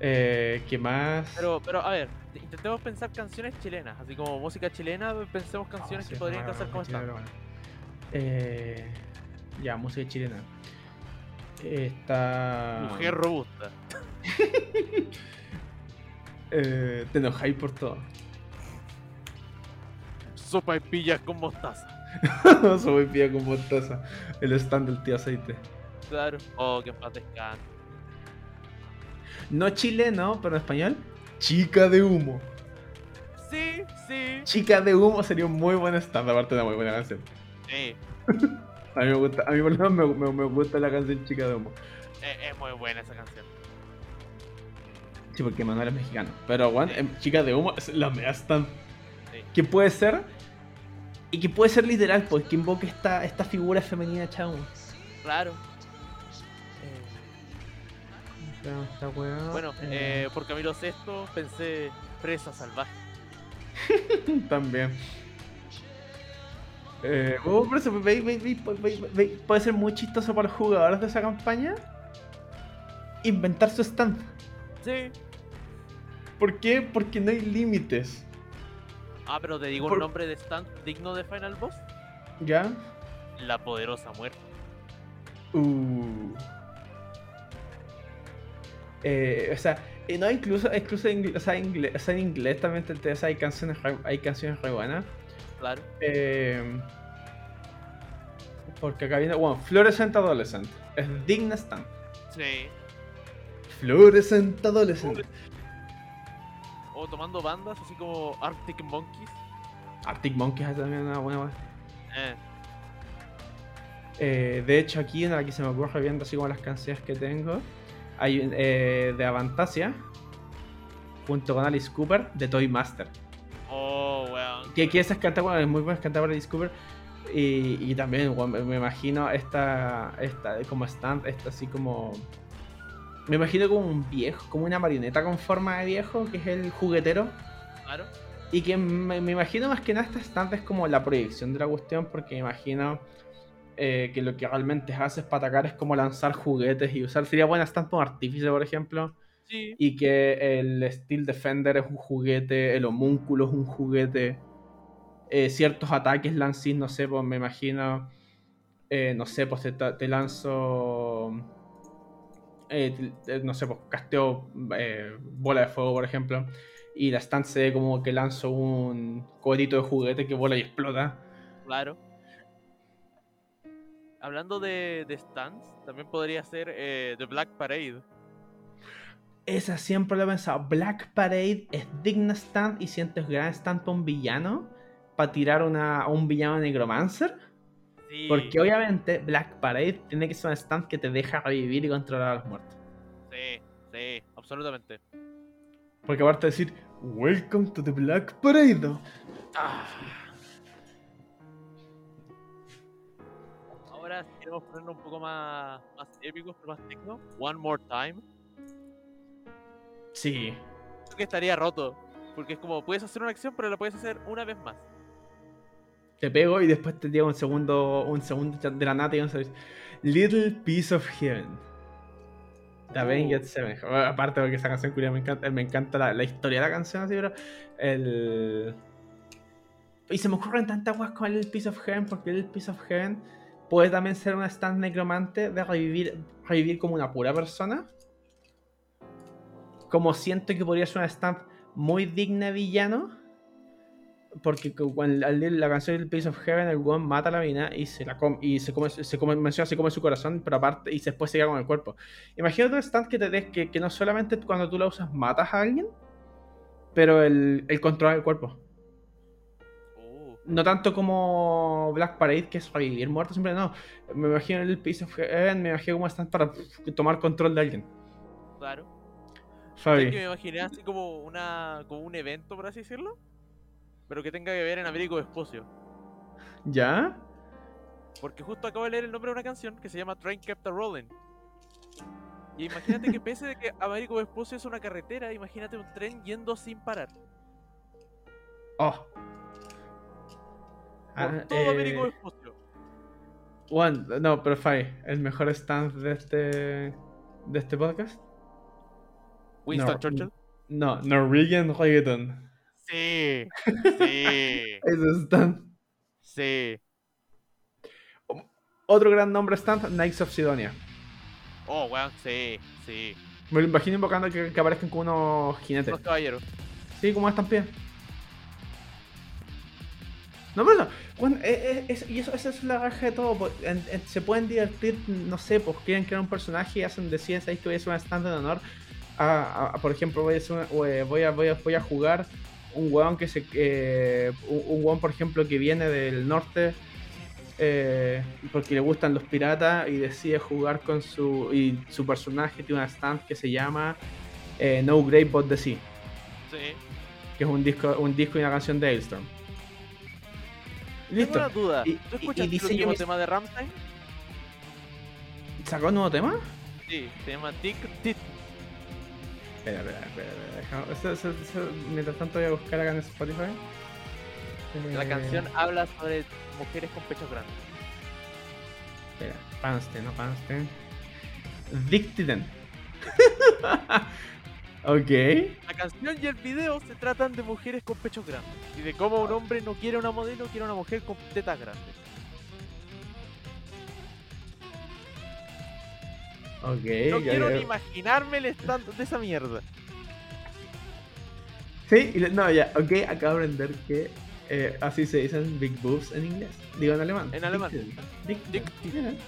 Eh, ¿Qué más? Pero, pero a ver, intentemos pensar canciones chilenas, así como música chilena, pensemos canciones Ah, que sí, podrían no, casar no, bueno. Eh, ya, música chilena. Está. Mujer robusta. Eh, te enojáis por todo. Sopa y pillas con mostaza. Soy pía con mostaza. El stand del tío aceite. Claro. Oh, que paz descanse. No chileno, pero en español. Chica de humo. Sí, sí. Chica de humo sería un muy buen stand, aparte de una muy buena canción. Sí, A mí me gusta, a mí por lo menos me, me- me gusta la canción Chica de humo. es, es muy buena esa canción. Sí, porque Manuel es mexicano. Pero bueno, em, Chica de humo es la mea stand. Sí. Que puede ser. Y que puede ser literal, pues que invoque esta, esta figura femenina chavo. Claro. Esta weá, Bueno, eh, eh, por Camilo VI pensé presa salvaje. También. Eh, oh, por eso, ve- ve- ve- ve- ve- puede ser muy chistoso para los jugadores de esa campaña inventar su stand. Sí. ¿Por qué? Porque no hay límites. Ah, pero te digo Por- un nombre de stand digno de Final Boss. ¿Ya? La poderosa muerte. Uh. Eh, o sea, no, incluso, incluso en, o sea, ingle- o sea, en inglés también te, te- o sea, hay canciones re- hay canciones re buenas. Claro. Eh, porque acá viene, bueno, Fluorescent Adolescent. Es digna stand. Sí. Fluorescent Adolescent. O tomando bandas así como Arctic Monkeys. Arctic Monkeys es también una buena wea. Eh, Eh, de hecho, aquí en la que se me ocurre viendo así como las canciones que tengo, hay eh, de Avantasia, junto con Alice Cooper, de Toy Master. Oh, weón. Que, esa es canta, bueno, es muy buena cantar para Alice Cooper. Y, y también, bueno, me, me imagino esta, esta como stand, esta así como... Me imagino como un viejo, como una marioneta con forma de viejo, que es el juguetero. Claro. Y que me, me imagino más que nada esta stand es como la proyección de la cuestión, porque me imagino eh, que lo que realmente hace es para atacar es como lanzar juguetes y usar. Sería buena stand como artífice, por ejemplo. Sí. Y que el Steel Defender es un juguete, el homúnculo es un juguete. eh, ciertos ataques lancís, no sé, pues me imagino. eh, no sé, pues te, te lanzo. eh, te- no sé, pues casteo bola de fuego, por ejemplo. Y la stand se ve como que lanzo un cohetito de juguete que vuela y explota. Claro. Hablando de, de stands, también podría ser eh, The Black Parade. Esa siempre lo he pensado. Black Parade es digna stand y sientes gran stand para un villano. Para tirar una, a un villano necromancer. Sí. Porque obviamente Black Parade tiene que ser un stand que te deja revivir y controlar a los muertos. Sí, sí, absolutamente. Porque aparte de decir, Welcome to the Black Parade. Ah. Ahora si queremos ponernos un poco más, más épicos, pero más techno. One More Time. Sí. Creo que estaría roto. Porque es como, puedes hacer una acción, pero la puedes hacer una vez más. Te pego y después te llega un segundo, un segundo de la nata y a decir, Little Piece of Heaven. The Avenged Seven. Aparte porque esa canción me encanta, me encanta la, la historia de la canción así, pero el... Y se me ocurren tantas guas con el Piece of Heaven porque el Piece of Heaven puede también ser una stand necromante de revivir, revivir como una pura persona. Como siento que podría ser una stand muy digna de villano. Porque cu- cuando la canción del Piece of Heaven, el weón mata a la mina y se la come, y se come, se come, menciona, se come su corazón, pero aparte, y después se queda con el cuerpo. Imagínate un stand que te des que, que no solamente cuando tú la usas matas a alguien, pero el, el control del cuerpo. No tanto como Black Parade, que es revivir muertos, siempre no. Me imagino el Piece of Heaven, me imagino cómo están para tomar control de alguien. Claro. Fabi. que me imaginé así como una como un evento, por así decirlo. Pero que tenga que ver en Américo Vespucio. ¿Ya? Porque justo acabo de leer el nombre de una canción que se llama Train Kept a Rolling. Y imagínate que pese de que Américo Vespucio es una carretera, imagínate un tren yendo sin parar. Oh. Por Ah, todo Américo eh, Vespucio. Juan, no, pero Fabi, el mejor stand de este de este podcast. Winston no. Churchill. No, Norwegian Reggaeton. Sí, sí, Ese stand. sí. Otro gran nombre stand, Knights of Sidonia. Oh, weón, sí, sí. Me lo imagino invocando que, que aparezcan como unos jinetes. Los caballeros. Sí, como estampida. No, pero no. Bueno, eh, eh, es- y eso, esa es la raja de todo. po. En- en- se pueden divertir, no sé, pues quieren crear un personaje y hacen, deciden, ¿sabéis que voy a hacer una stand en honor? A, a- a, por ejemplo, voy a, hacer una- voy, a, voy, a, voy a jugar un weón que se. eh, un, un weón, por ejemplo, que viene del norte. eh, porque le gustan los piratas y decide jugar con su. Y su personaje tiene una stand que se llama eh, No Grave But the Sea Sí. que es un disco, un disco y una canción de Ailstorm. Tengo Listo. una duda. Y- ¿Tú y- escuchas y el último mis- tema de Ramstein? ¿Sacó un nuevo tema? Sí, se llama Tick Tit. Espera, espera, espera. eso- eso- eso- mientras tanto voy a buscar acá en Spotify. La Eh, canción habla sobre mujeres con pechos grandes. Espera, Panstein, no Panstein. Dictiden. ok. La canción y el video se tratan de mujeres con pechos grandes y de cómo un hombre no quiere una modelo, quiere una mujer con tetas grandes. Ok. No quiero ni imaginarme el stand de esa mierda. Sí, no, ya, ok, acabo de aprender que eh, así se dicen big boobs en inglés. Digo en alemán. En alemán. Dictiden. Dick Dictiden.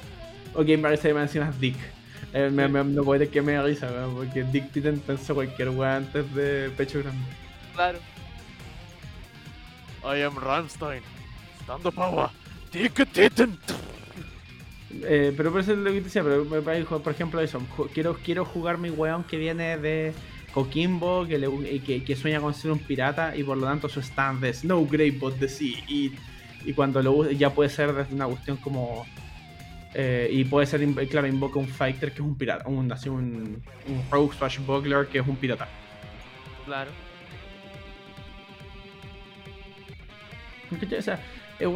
Ok, me parece que me encima Dick. Eh, me, me- no puede que me da risa, weón, porque Dick Titen pensó cualquier weón antes de pecho grande. Claro. I am Rammstein. Stand power. Tick Titten. Eh, pero por eso es lo que te decía, pero me parece, por ejemplo, eso. Quiero, quiero jugar mi weón que viene de Coquimbo, que, le, que, que sueña con ser un pirata y por lo tanto su stand es No Grave But the Sea. Y, y cuando lo use, ya puede ser desde una cuestión como. Eh, y puede ser, claro, invoca un fighter que es un pirata, un, así un, un rogue swashbuckler que es un pirata. Claro. O sea, eh,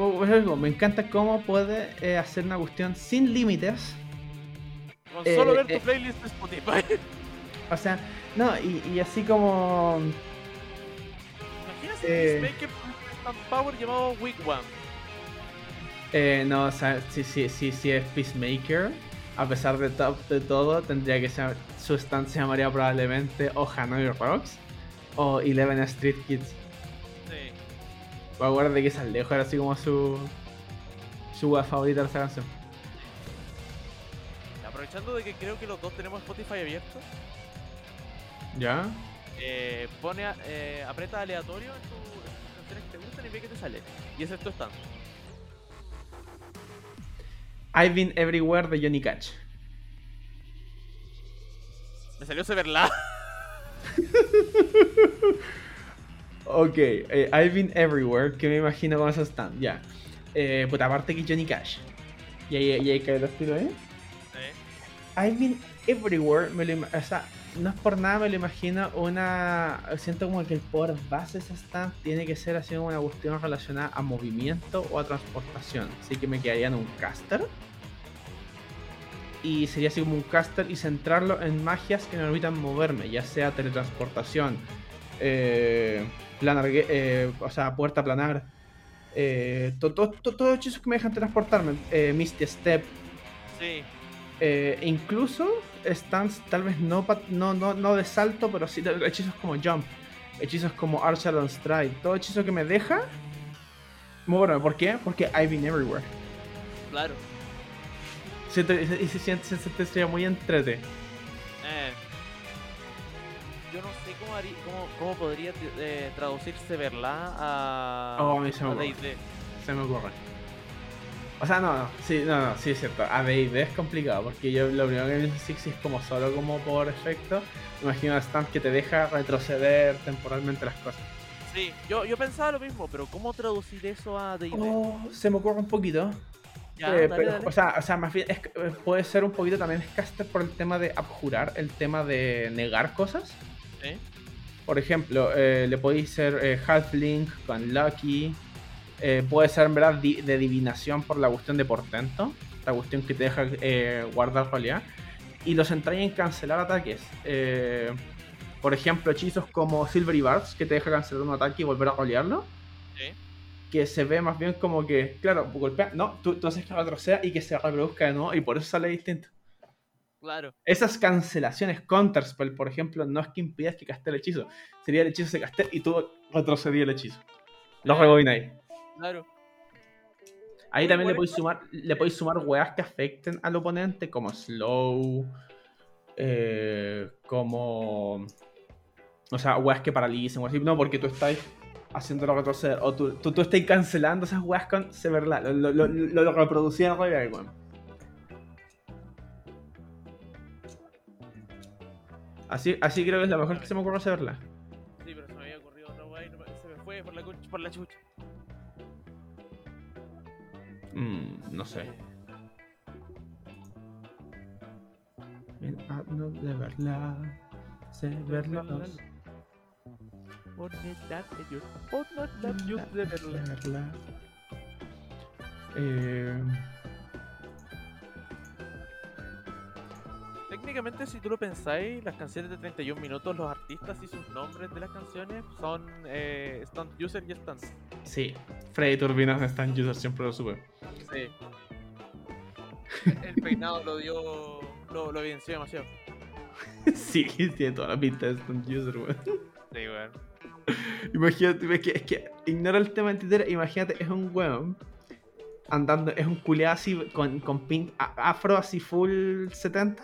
me encanta cómo puede eh, hacer una cuestión sin límites. Con Eh, solo ver tu playlist de Spotify. O sea, no, y, y así como. Imaginas Eh. un power llamado Wigwam. Eh, no, o sea, si, si, si, si es Peacemaker, a pesar de, to- de todo, tendría que ser. Su stand se llamaría probablemente o Hanoi Rocks o Eleven Street Kids. Sí. Me acuerdo de que lejos, era así como su. Su wea favorita de esa canción. Aprovechando de que creo que los dos tenemos Spotify abierto, ¿Ya? eh, pone, a- eh, aprieta aleatorio en tus canciones que te gustan y ve que te sale. Y ese es tu stand. I've been everywhere de Johnny Cash. Me salió Severla. Ok, eh, I've been everywhere, que me imagino con esos stand, ya. Eh, puta, aparte que Johnny Cash. Y ahí, y ahí cae el estilo, ¿eh? I've been everywhere, me lo o sea, no es por nada, me lo imagino una. Siento como que el poder base de tiene que ser así una cuestión relacionada a movimiento o a transportación. Así que me quedaría en un caster. Y sería así como un caster y centrarlo en magias que me permitan moverme, ya sea teletransportación, eh, planar, eh, o sea, puerta planar, eh, to- to- to- todos los hechizos que me dejan transportarme, eh, Misty Step, Sí. Eh, incluso stands tal vez no, no, no, no de salto, pero sí hechizos como Jump, hechizos como Archer and Stride, todo hechizo que me deja moverme. ¿Por qué? Porque I've been everywhere. Claro. Siento- Y se, siente- sería muy entrete. Eh. yo no sé cómo, haría, cómo, cómo podría eh, traducirse verla a, Oh, a se me ocurre. Se me ocurre. O sea, no, no, sí, no, no, sí es cierto. A D&D es complicado porque yo lo primero que pienso en Six es como solo como por efecto. Imagino a Stamp que te deja retroceder temporalmente las cosas. Sí, yo, yo pensaba lo mismo, pero ¿cómo traducir eso a D&D? Oh, se me ocurre un poquito. Ya, Eh, dale, pero, dale. O, sea, o sea, más bien es que, eh, puede ser un poquito también es caster por el tema de abjurar, el tema de negar cosas. Por ejemplo, eh, le podéis ser eh, Half-Link con Lucky. Eh, puede ser en verdad di- de adivinación por la cuestión de portento. La cuestión que te deja eh, guardar realidad. Y los entráis en cancelar ataques. Eh, por ejemplo, hechizos como Silvery Bars, que te deja cancelar un ataque y volver a rolearlo. Sí. Que se ve más bien como que, claro, golpea. No, tú, tú haces que retroceda y que se reproduzca de nuevo. Y por eso sale distinto. Claro. Esas cancelaciones, counterspell, por ejemplo, no es que impidas que caste el hechizo. Sería el hechizo se caste y tú retrocedí el hechizo. Los Eh. rebobináis. Claro. Ahí también le bueno. podéis sumar, le podéis sumar weas que afecten al oponente, como slow, eh, como. O sea, weas que paralicen, o así. No, porque tú estás haciéndolo retroceder. O tú, tú, tú estás cancelando esas weas con Severla. Lo, lo, lo, lo, lo reproducía en realidad, weón. Así, así creo que es lo mejor que se me ocurre Severla. Sí, pero se me había ocurrido otra weá y no se me fue por la, por la chucha. Mm, no sé. De verla. De verla. verla. Eh, Técnicamente, si tú lo pensáis, las canciones de 31 minutos, los artistas y sus nombres de las canciones son eh, Stunt User y Stunt. sí, Freddy Turbinas Stan User siempre lo supe. Sí. El peinado lo dio. Lo, lo evidenció demasiado. sí, tiene toda la pinta de Stan User, weón. Sí, weón. Imagínate, es que, es que ignora el tema títere, imagínate, es un weón andando, es un culeado así con, con pin afro así full 70,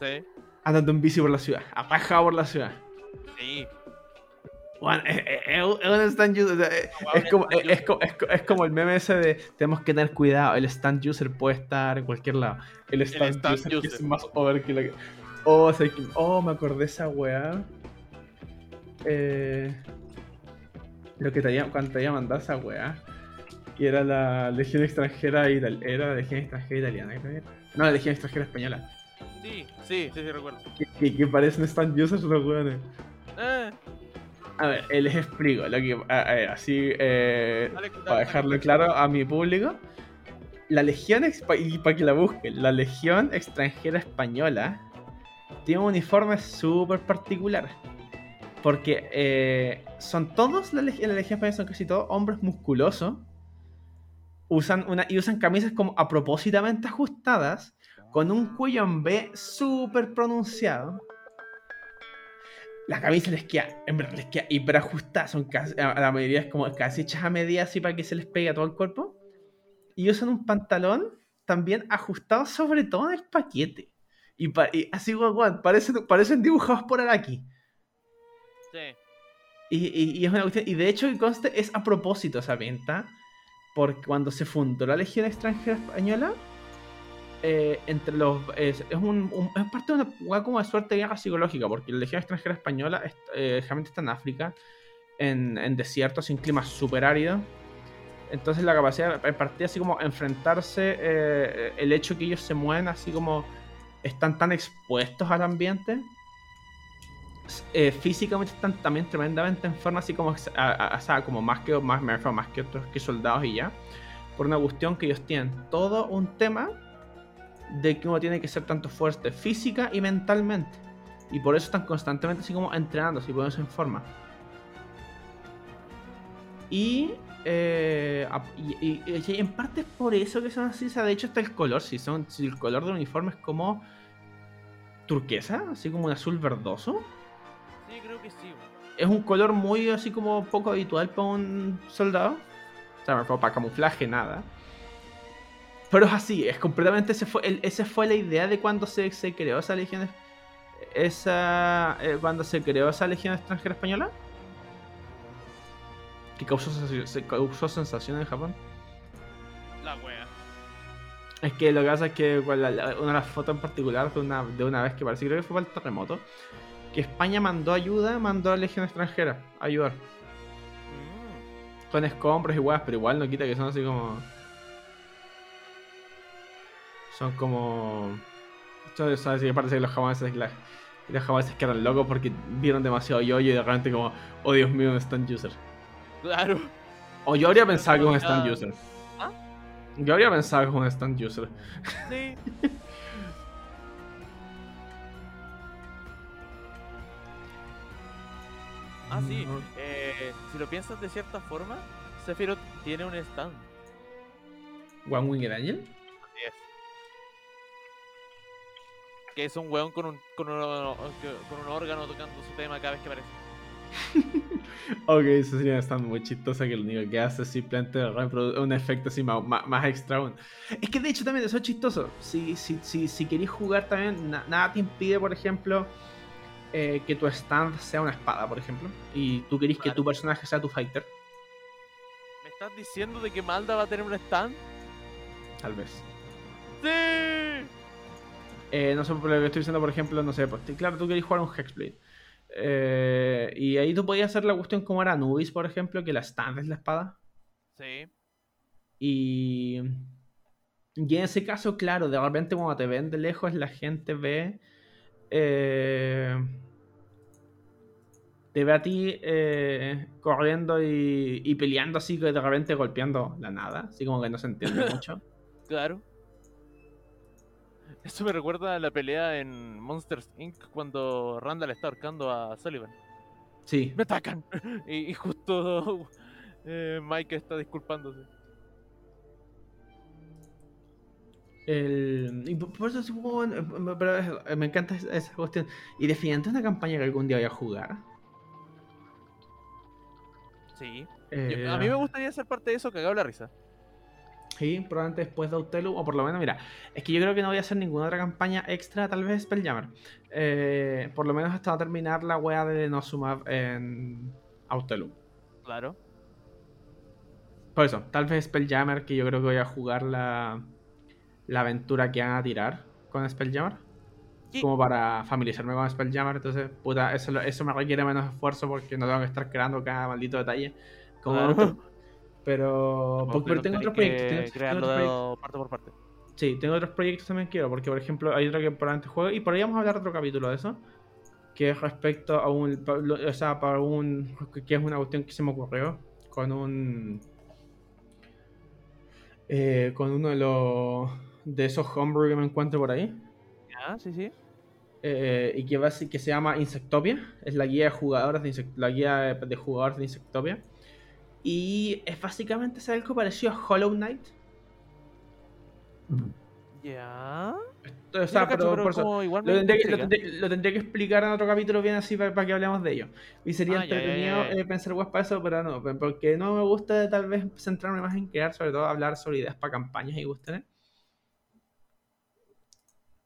Sí. andando en bici por la ciudad, apajado por la ciudad. Sí. Es, es un- es un stand user, es, como, es, el meme ese de tenemos que tener cuidado, el stand user puede estar en cualquier lado. El stand, stand user, que user. es más over que la que... Oh, oh, me acordé esa weá. Eh, lo que te había, cuando te había mandado esa weá. Y era la Legión Extranjera Ital- Era la Legión Extranjera Italiana, creo. No, la Legión Extranjera Española. Sí, sí, sí, sí, recuerdo. Que, que, que parecen stand users los weones. Eh, A ver, les explico. Lo que, a- a ver, así, eh, dale, dale, para dale. dejarlo claro a mi público. La Legión, y para que la busquen, la Legión Extranjera Española tiene un uniforme súper particular. Porque eh, son todos, la, leg- en la Legión Española son casi todos hombres musculosos. Usan una, y usan camisas como a propósitamente ajustadas, con un cuello en B súper pronunciado. La camisa les queda, en verdad les queda hiper ajustada, son casi, a la mayoría es como casi hechas a medida así para que se les pegue a todo el cuerpo. Y usan un pantalón también ajustado sobre todo en el paquete. Y, pa- y así, guau, guau, parecen, parecen dibujados por Araki. Sí. Y, y- y es una cuestión, y de hecho, que conste, es a propósito esa venta. Porque cuando se fundó la Legión Extranjera Española, eh, entre los. Es, es un, es parte de una hueá como de suerte de guerra psicológica. Porque la Legión Extranjera Española est- eh, generalmente está en África, en, desiertos, en climas súper áridos. Entonces, la capacidad de partir así como enfrentarse, eh, el hecho que ellos se mueven así como están tan expuestos al ambiente físicamente están también tremendamente en forma así como, como más que más, más que otros que soldados y ya por una cuestión que ellos tienen todo un tema de que uno tiene que ser tanto fuerte física y mentalmente y por eso están constantemente así como entrenando así poniéndose en forma y, eh, y, y- y en parte es por eso que son así o sea, de hecho está el color si son si el color del uniforme es como turquesa así como un azul verdoso Sí, creo que sí. es un color muy así como poco habitual para un soldado. O sea, para camuflaje, nada. Pero es así, es completamente. Ese fue, el- esa fue la idea de cuando se, se creó esa legión esa eh, cuando se creó esa legión extranjera española que causó, sensación- se causó sensación en Japón. La wea. Es que lo que pasa es que la- la- una de las fotos en particular de una, de una vez que parece, creo que fue para el terremoto, que España mandó ayuda, mandó a legión extranjera a ayudar. Mm. Con escombros y weas, pero igual no quita que son así como. Son como. Esto es así que parece que los japoneses, la- los japoneses quedaron locos porque vieron demasiado yoyo y de repente como, oh Dios mío, un stand user. Claro. O yo habría pensado que como un stand user. ¿Ah? Yo habría pensado que un stand user. Sí. Ah, sí. Eh, si lo piensas de cierta forma, Sephiroth tiene un stand. One Winged Angel. Que es un weón con un, con, un, con un órgano tocando su tema cada vez que aparece. Ok, eso sería stand muy chistoso que lo único que hace es simplemente un efecto así más, más- extra aún. Es que de hecho también eso es chistoso. Si, si, si, si queréis jugar también, na- nada te impide, por ejemplo, eh, que tu stand sea una espada, por ejemplo. Y tú querís que Claro. tu personaje sea tu fighter, ¿Me estás diciendo de que Malda va a tener un stand? tal vez. ¡Sí! Eh, no sé, por lo que estoy diciendo, por ejemplo, no sé, pues, claro, tú querés jugar un Hexblade. Eh, y ahí tú podías hacer la cuestión como era Anubis, por ejemplo, que la stand es la espada. Sí. Y, y en ese caso, claro, de repente cuando te ven de lejos, la gente ve. eh, te ve a ti eh, corriendo y, y peleando así, que de repente golpeando la nada, así como que no se entiende mucho. Claro. Eso me recuerda a la pelea en Monsters Inc. cuando Randall está ahorcando a Sullivan. Sí, ¡Me atacan! Y, y justo eh, Mike está disculpándose. el, y por eso eh, pero es- me encanta esa, cuestión. Y definitivamente es una campaña que algún día voy a jugar. Sí. Eh, Yo- a mí me gustaría ser parte de eso, cagado la risa. Sí, probablemente después de Autelum, o por lo menos, mira, es que yo creo que no voy a hacer ninguna otra campaña extra, tal vez Spelljammer. Eh, por lo menos hasta terminar la wea de Nosumab en Autelum. Claro. Por eso, tal vez Spelljammer, que yo creo que voy a jugar la, la aventura que van a tirar con Spelljammer. Sí. Como para familiarizarme con Spelljammer, entonces, puta, eso, eso me requiere menos esfuerzo porque no tengo que estar creando cada maldito detalle. Como Claro. Pero, Vos, pero tengo otros proyectos. tengo- otros parte por parte. Sí, tengo otros proyectos también quiero, porque por ejemplo hay otro que probablemente juego y por ahí vamos a hablar otro capítulo de eso, que es respecto a un, o sea, para un, que es una cuestión que se me ocurrió con un, eh, con uno de los, de esos homebrew que me encuentro por ahí, Ah, sí, sí. eh, y que, va, que se llama Insectopia, es la guía de jugadores de, Insect- la guía de, de jugadores de Insectopia, y es básicamente es algo parecido a Hollow Knight, Ya. o sea, pero por eso- Lo tendré, que, lo, lo explicar en otro capítulo bien así para, que hablemos de ello. Y sería Ah, ya, entretenido ya, ya. eh, pensar web para eso, pero no, porque no me gusta tal vez centrarme más en crear, sobre todo hablar sobre ideas para campañas y cuestiones.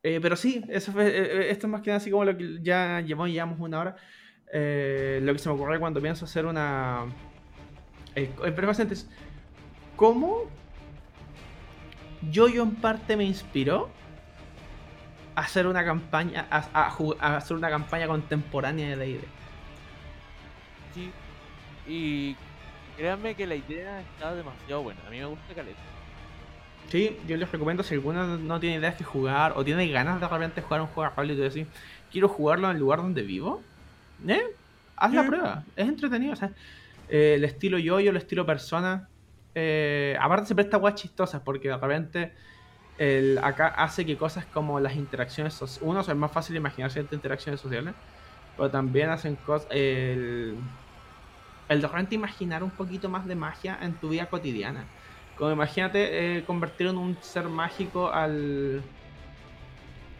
Eh, pero sí, eso fue, eh, eh, esto es más que nada así como lo que ya llevamos, llevamos una hora. Lo que se me ocurre cuando pienso hacer una... Eh, eh, pero bastante es, ¿cómo yo yo en parte me inspiró a hacer una campaña a, a ju- a hacer una campaña contemporánea de D&D. Sí. Y créanme que la idea está demasiado buena. A mí me gusta caleta. Sí, yo les recomiendo si alguno no tiene ideas que jugar o tiene ganas de repente jugar un juego de rol y tú decís, quiero jugarlo en el lugar donde vivo, ¿eh? Haz la prueba, es entretenido, o sea, eh, el estilo yo-yo, el estilo persona, eh, aparte se presta guas chistosas porque de repente el, acá hace que cosas como las interacciones sociales, uno, es más fácil imaginar ciertas interacciones sociales, pero también hacen cosas, el, el de repente imaginar un poquito más de magia en tu vida cotidiana. Como imagínate eh, convertir en un ser mágico al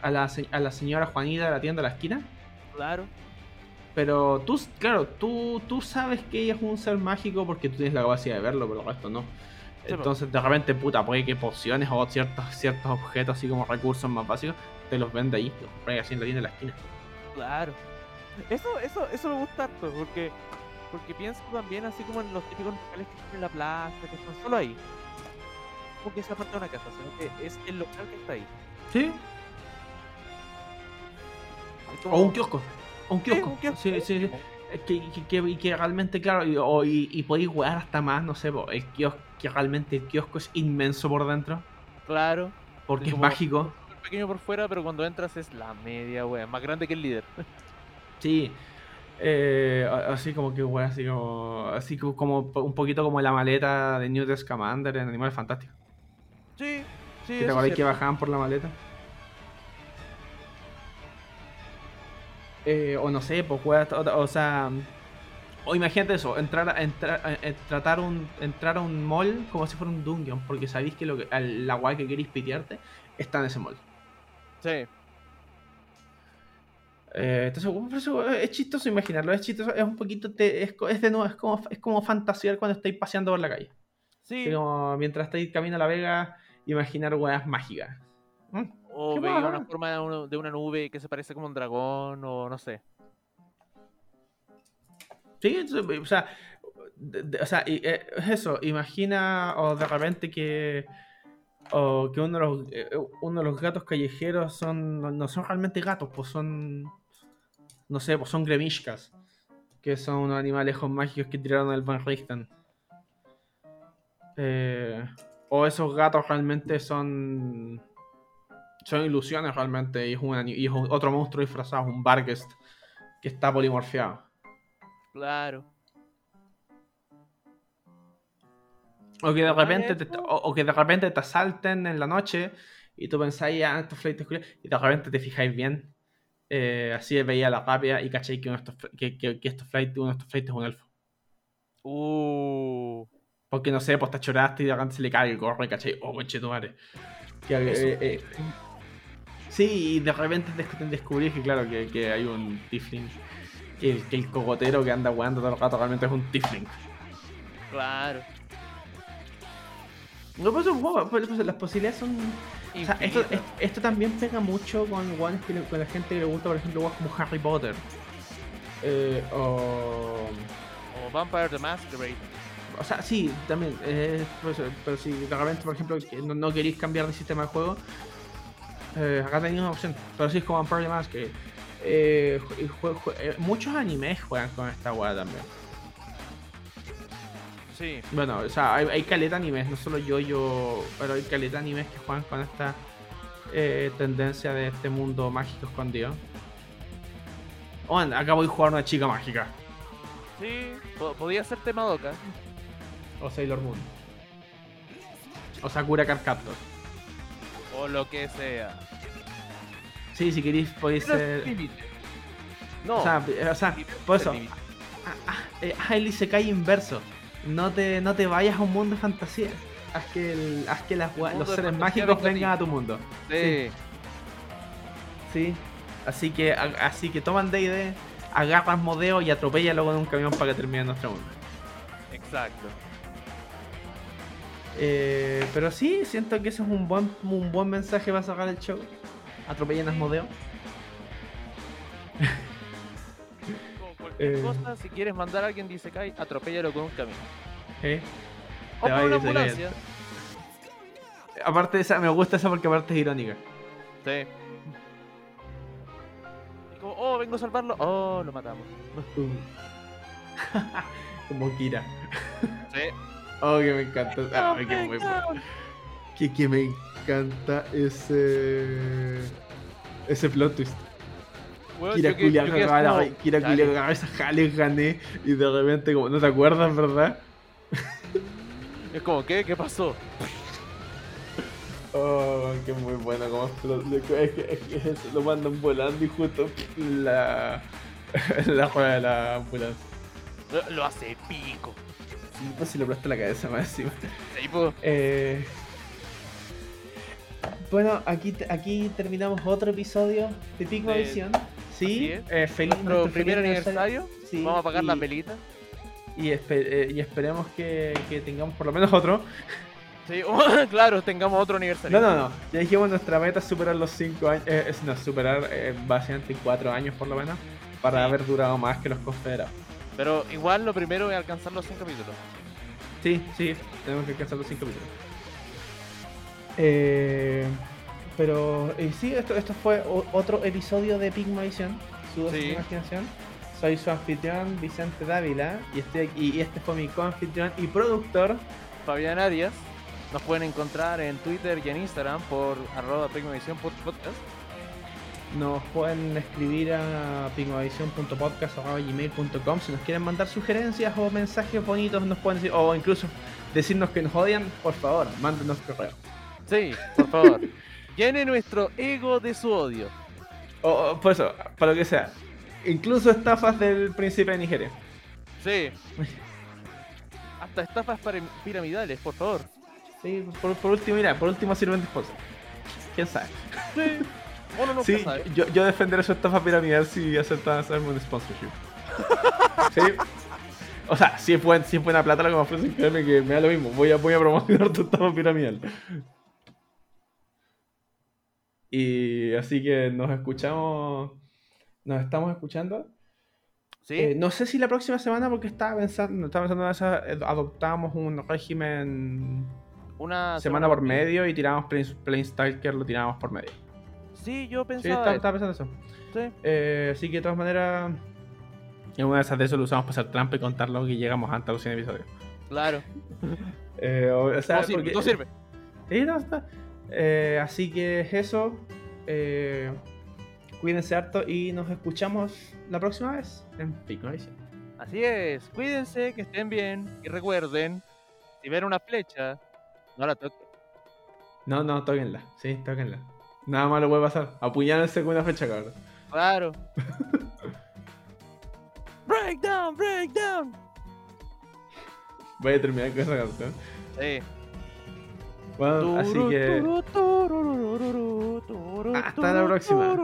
a la, a la señora Juanita de la tienda de la esquina. Claro. Pero tú, claro, tú, tú sabes que ella es un ser mágico porque tú tienes la capacidad de verlo, pero el resto no. Entonces, de repente, puta, puede que pociones o ciertos, ciertos objetos, así como recursos más básicos, te los vende ahí, los compras así en la tienda de la esquina. Claro. Eso, eso, eso me gusta harto, porque, porque pienso también así como en los típicos locales que están en la plaza, que están solo ahí. Como que esa parte de una casa, sino que es el local que está ahí. Sí, Es como- o un kiosco. Un kiosco. Sí, sí, sí. Es Que, que, que- y que realmente, claro, y, o- y, y podéis jugar hasta más, no sé, el kiosco, que realmente el kiosco es inmenso por dentro, Claro. porque es como- mágico. pequeño por fuera, pero cuando entras es la media, wea. Más grande que el líder. Sí. Eh, así como que, weón, así como, así como, un poquito como la maleta de Newt Scamander en Animales Fantásticos. Sí, sí. ¿Que eso ¿Te es acordáis que bajaban por la maleta? Eh, o no sé, pues weón, o, o sea. O imagínate eso, entrar a, entrar, a- a- tratar un, entrar a un mall como si fuera un dungeon, porque sabéis que, lo que la guay que queréis pitearte está en ese mall. Sí. Eh, entonces, bueno, por eso, eh, es chistoso imaginarlo, es chistoso, es un poquito, te- es, es de nuevo, es como, es como fantasear cuando estáis paseando por la calle. Sí. Como mientras estáis camino a la vega, imaginar weas mágicas. Mm. O Qué veía una forma de, uno- de una nube que se parece como un dragón, o no sé. Sí, entonces, o sea, de- de- o sea, y, eh, es eso, imagina o de repente que o que uno de los eh, uno de los gatos callejeros son no, no son realmente gatos, pues son no sé, pues son gremishkas, que son unos animales mágicos que tiraron del Van Richten. Eh, o esos gatos realmente son son ilusiones realmente y es, un, ani- y es otro monstruo disfrazado, un Barghest que está polimorfeado. Claro. O que de repente te, Eso. o, o que de repente te asalten en la noche y tú pensáis, ya, estos flights culiados", y de repente te fijáis bien. eh, así veía la rapia y cacháis que, uno de estos, que, que, que estos flights, uno de estos flights es un elfo. Uh. Porque no sé, pues te choraste y de repente se le cae el gorro y cachai, oh, conchetumare. Que, Eso. eh, eh, sí, y de repente des- descubrís que, claro, que, que hay un tiefling. Que el, que el cogotero que anda jugando todo el rato realmente es un tiefling. Claro. No, pues, pues, pues, pues, las posibilidades son O sea, esto, esto también pega mucho con, que le- con la gente que le gusta, por ejemplo, juegos como Harry Potter. Eh, o, O Vampire the Masquerade. o sea, sí, también. eh, pues, pero si de repente, por ejemplo, que no, no queréis cambiar de sistema de juego, eh, acá tenéis una opción. Pero sí es como Vampire the Masquerade. Eh, eh, muchos animes juegan con esta weá también. Sí. Bueno, o sea, hay, hay caleta animes, no solo yo, yo, pero hay caleta animes que juegan con esta eh, tendencia de este mundo mágico escondido. Bueno, acá voy a jugar una chica mágica. Sí. po- podía ser tema Doca. O Sailor Moon. O Sakura Card Captor. O lo que sea. Sí, si queréis podéis ser... No. O sea, eh, o sea, por es eso, haz el Isekai inverso. No te, no te vayas a un mundo de fantasía. Haz que, el- haz que las los seres mágicos vengan a tu mundo. Sí. Sí. Así que, a- así que toman D&D, agarras modeo y atropéllalo con un camión para que termine nuestro mundo. Exacto. Eh, pero sí, siento que ese es un buen, un buen mensaje para sacar el show. Atropellen a Asmodeo. Como cualquier Eh. cosa, si quieres mandar a alguien dice Kai, atropéllalo con un camión. ¿eh? O una ambulancia. Aparte de esa, me gusta esa porque aparte es irónica. Sí. Y como, oh, vengo a salvarlo. Oh, lo matamos. Como Kira. Sí. Oh, que me encanta. Ah, que, muy bueno. que, que me encanta ese. Ese plot twist. Kira como, cagaba esa jale, gané. Y de repente, como, no te acuerdas, ¿verdad? Es como, ¿qué? ¿Qué pasó? Oh, que muy bueno como. Es que, es que lo mandan volando y justo la, la rueda de la ambulancia. Lo, lo hace pico. Pues si le aplasta la cabeza más encima. Sí, pues. Eh, bueno, aquí, aquí terminamos otro episodio de Pigma Visión. Sí, eh, feliz Nuestro nuestro primer feliz aniversario. Sí, Vamos a apagar y- las velitas. Y, eh, y esperemos que, que tengamos por lo menos otro. Sí, claro, tengamos otro aniversario. No, no, no. Ya dijimos nuestra meta es superar los 5 años. eh, es no, superar básicamente 4 años por lo menos. Para Sí. haber durado más que los confederados. Pero igual lo primero es alcanzar los 100 capítulos. Sí, sí, tenemos que alcanzar los 5 capítulos. Eh, pero eh, sí, esto, esto fue otro episodio de Pigmavisión, su dosis Sí. de imaginación. Soy su anfitrión, Vicente Dávila, y, estoy aquí- y este fue mi coanfitrión y productor. Fabián Arias. Nos pueden encontrar en Twitter y en Instagram por arroba Pigmavisión podcast. Nos pueden escribir a pigmavisión.podcast.gmail.com si nos quieren mandar sugerencias o mensajes bonitos, nos pueden decir, o incluso decirnos que nos odian, por favor, mándenos correo. Sí, por favor. Llene nuestro ego de su odio. O, o, por eso, para lo que sea. Incluso estafas del príncipe de Nigeria. Sí. Hasta estafas piramidales, por favor. Sí, por, por último, mira, por último sirven de sponsor. ¿Quién sabe? Sí. Uno nunca Sí, sabe. yo, yo defenderé su estafa piramidal si aceptan hacerme un sponsorship. sí. O sea, si es, buen, si es buena plata lo que me ofrecen, créeme que me da lo mismo. Voy a, voy a promocionar tu estafa piramidal. Y así que nos escuchamos. Nos estamos escuchando. Sí. Eh, no sé si la próxima semana, porque estaba pensando, estaba pensando en esa, eh, adoptamos un régimen Una semana por medio y tiramos Plain, Planestalker, lo tiramos por medio. Sí, yo Sí, pensaba. estaba, estaba pensando eso. Sí. Eh, así que de todas maneras, en una de esas de eso lo usamos para hacer trampa y contarlo que llegamos antes a los 100 episodios. Claro. Eh, o, o sea, No sirve, porque- no sirve. Sí, no, está. Eh, así que es eso. Eh, cuídense harto y nos escuchamos la próxima vez en Pico. Así es. Cuídense, que estén bien. Y recuerden, si ven una flecha, no la toquen. No, no, tóquenla. Sí, tóquenla. Nada malo puede pasar. Apuñálense con una fecha, cabrón. Claro. breakdown, breakdown. Voy a terminar con esa canción. Sí. Bueno, así que. Hasta la próxima.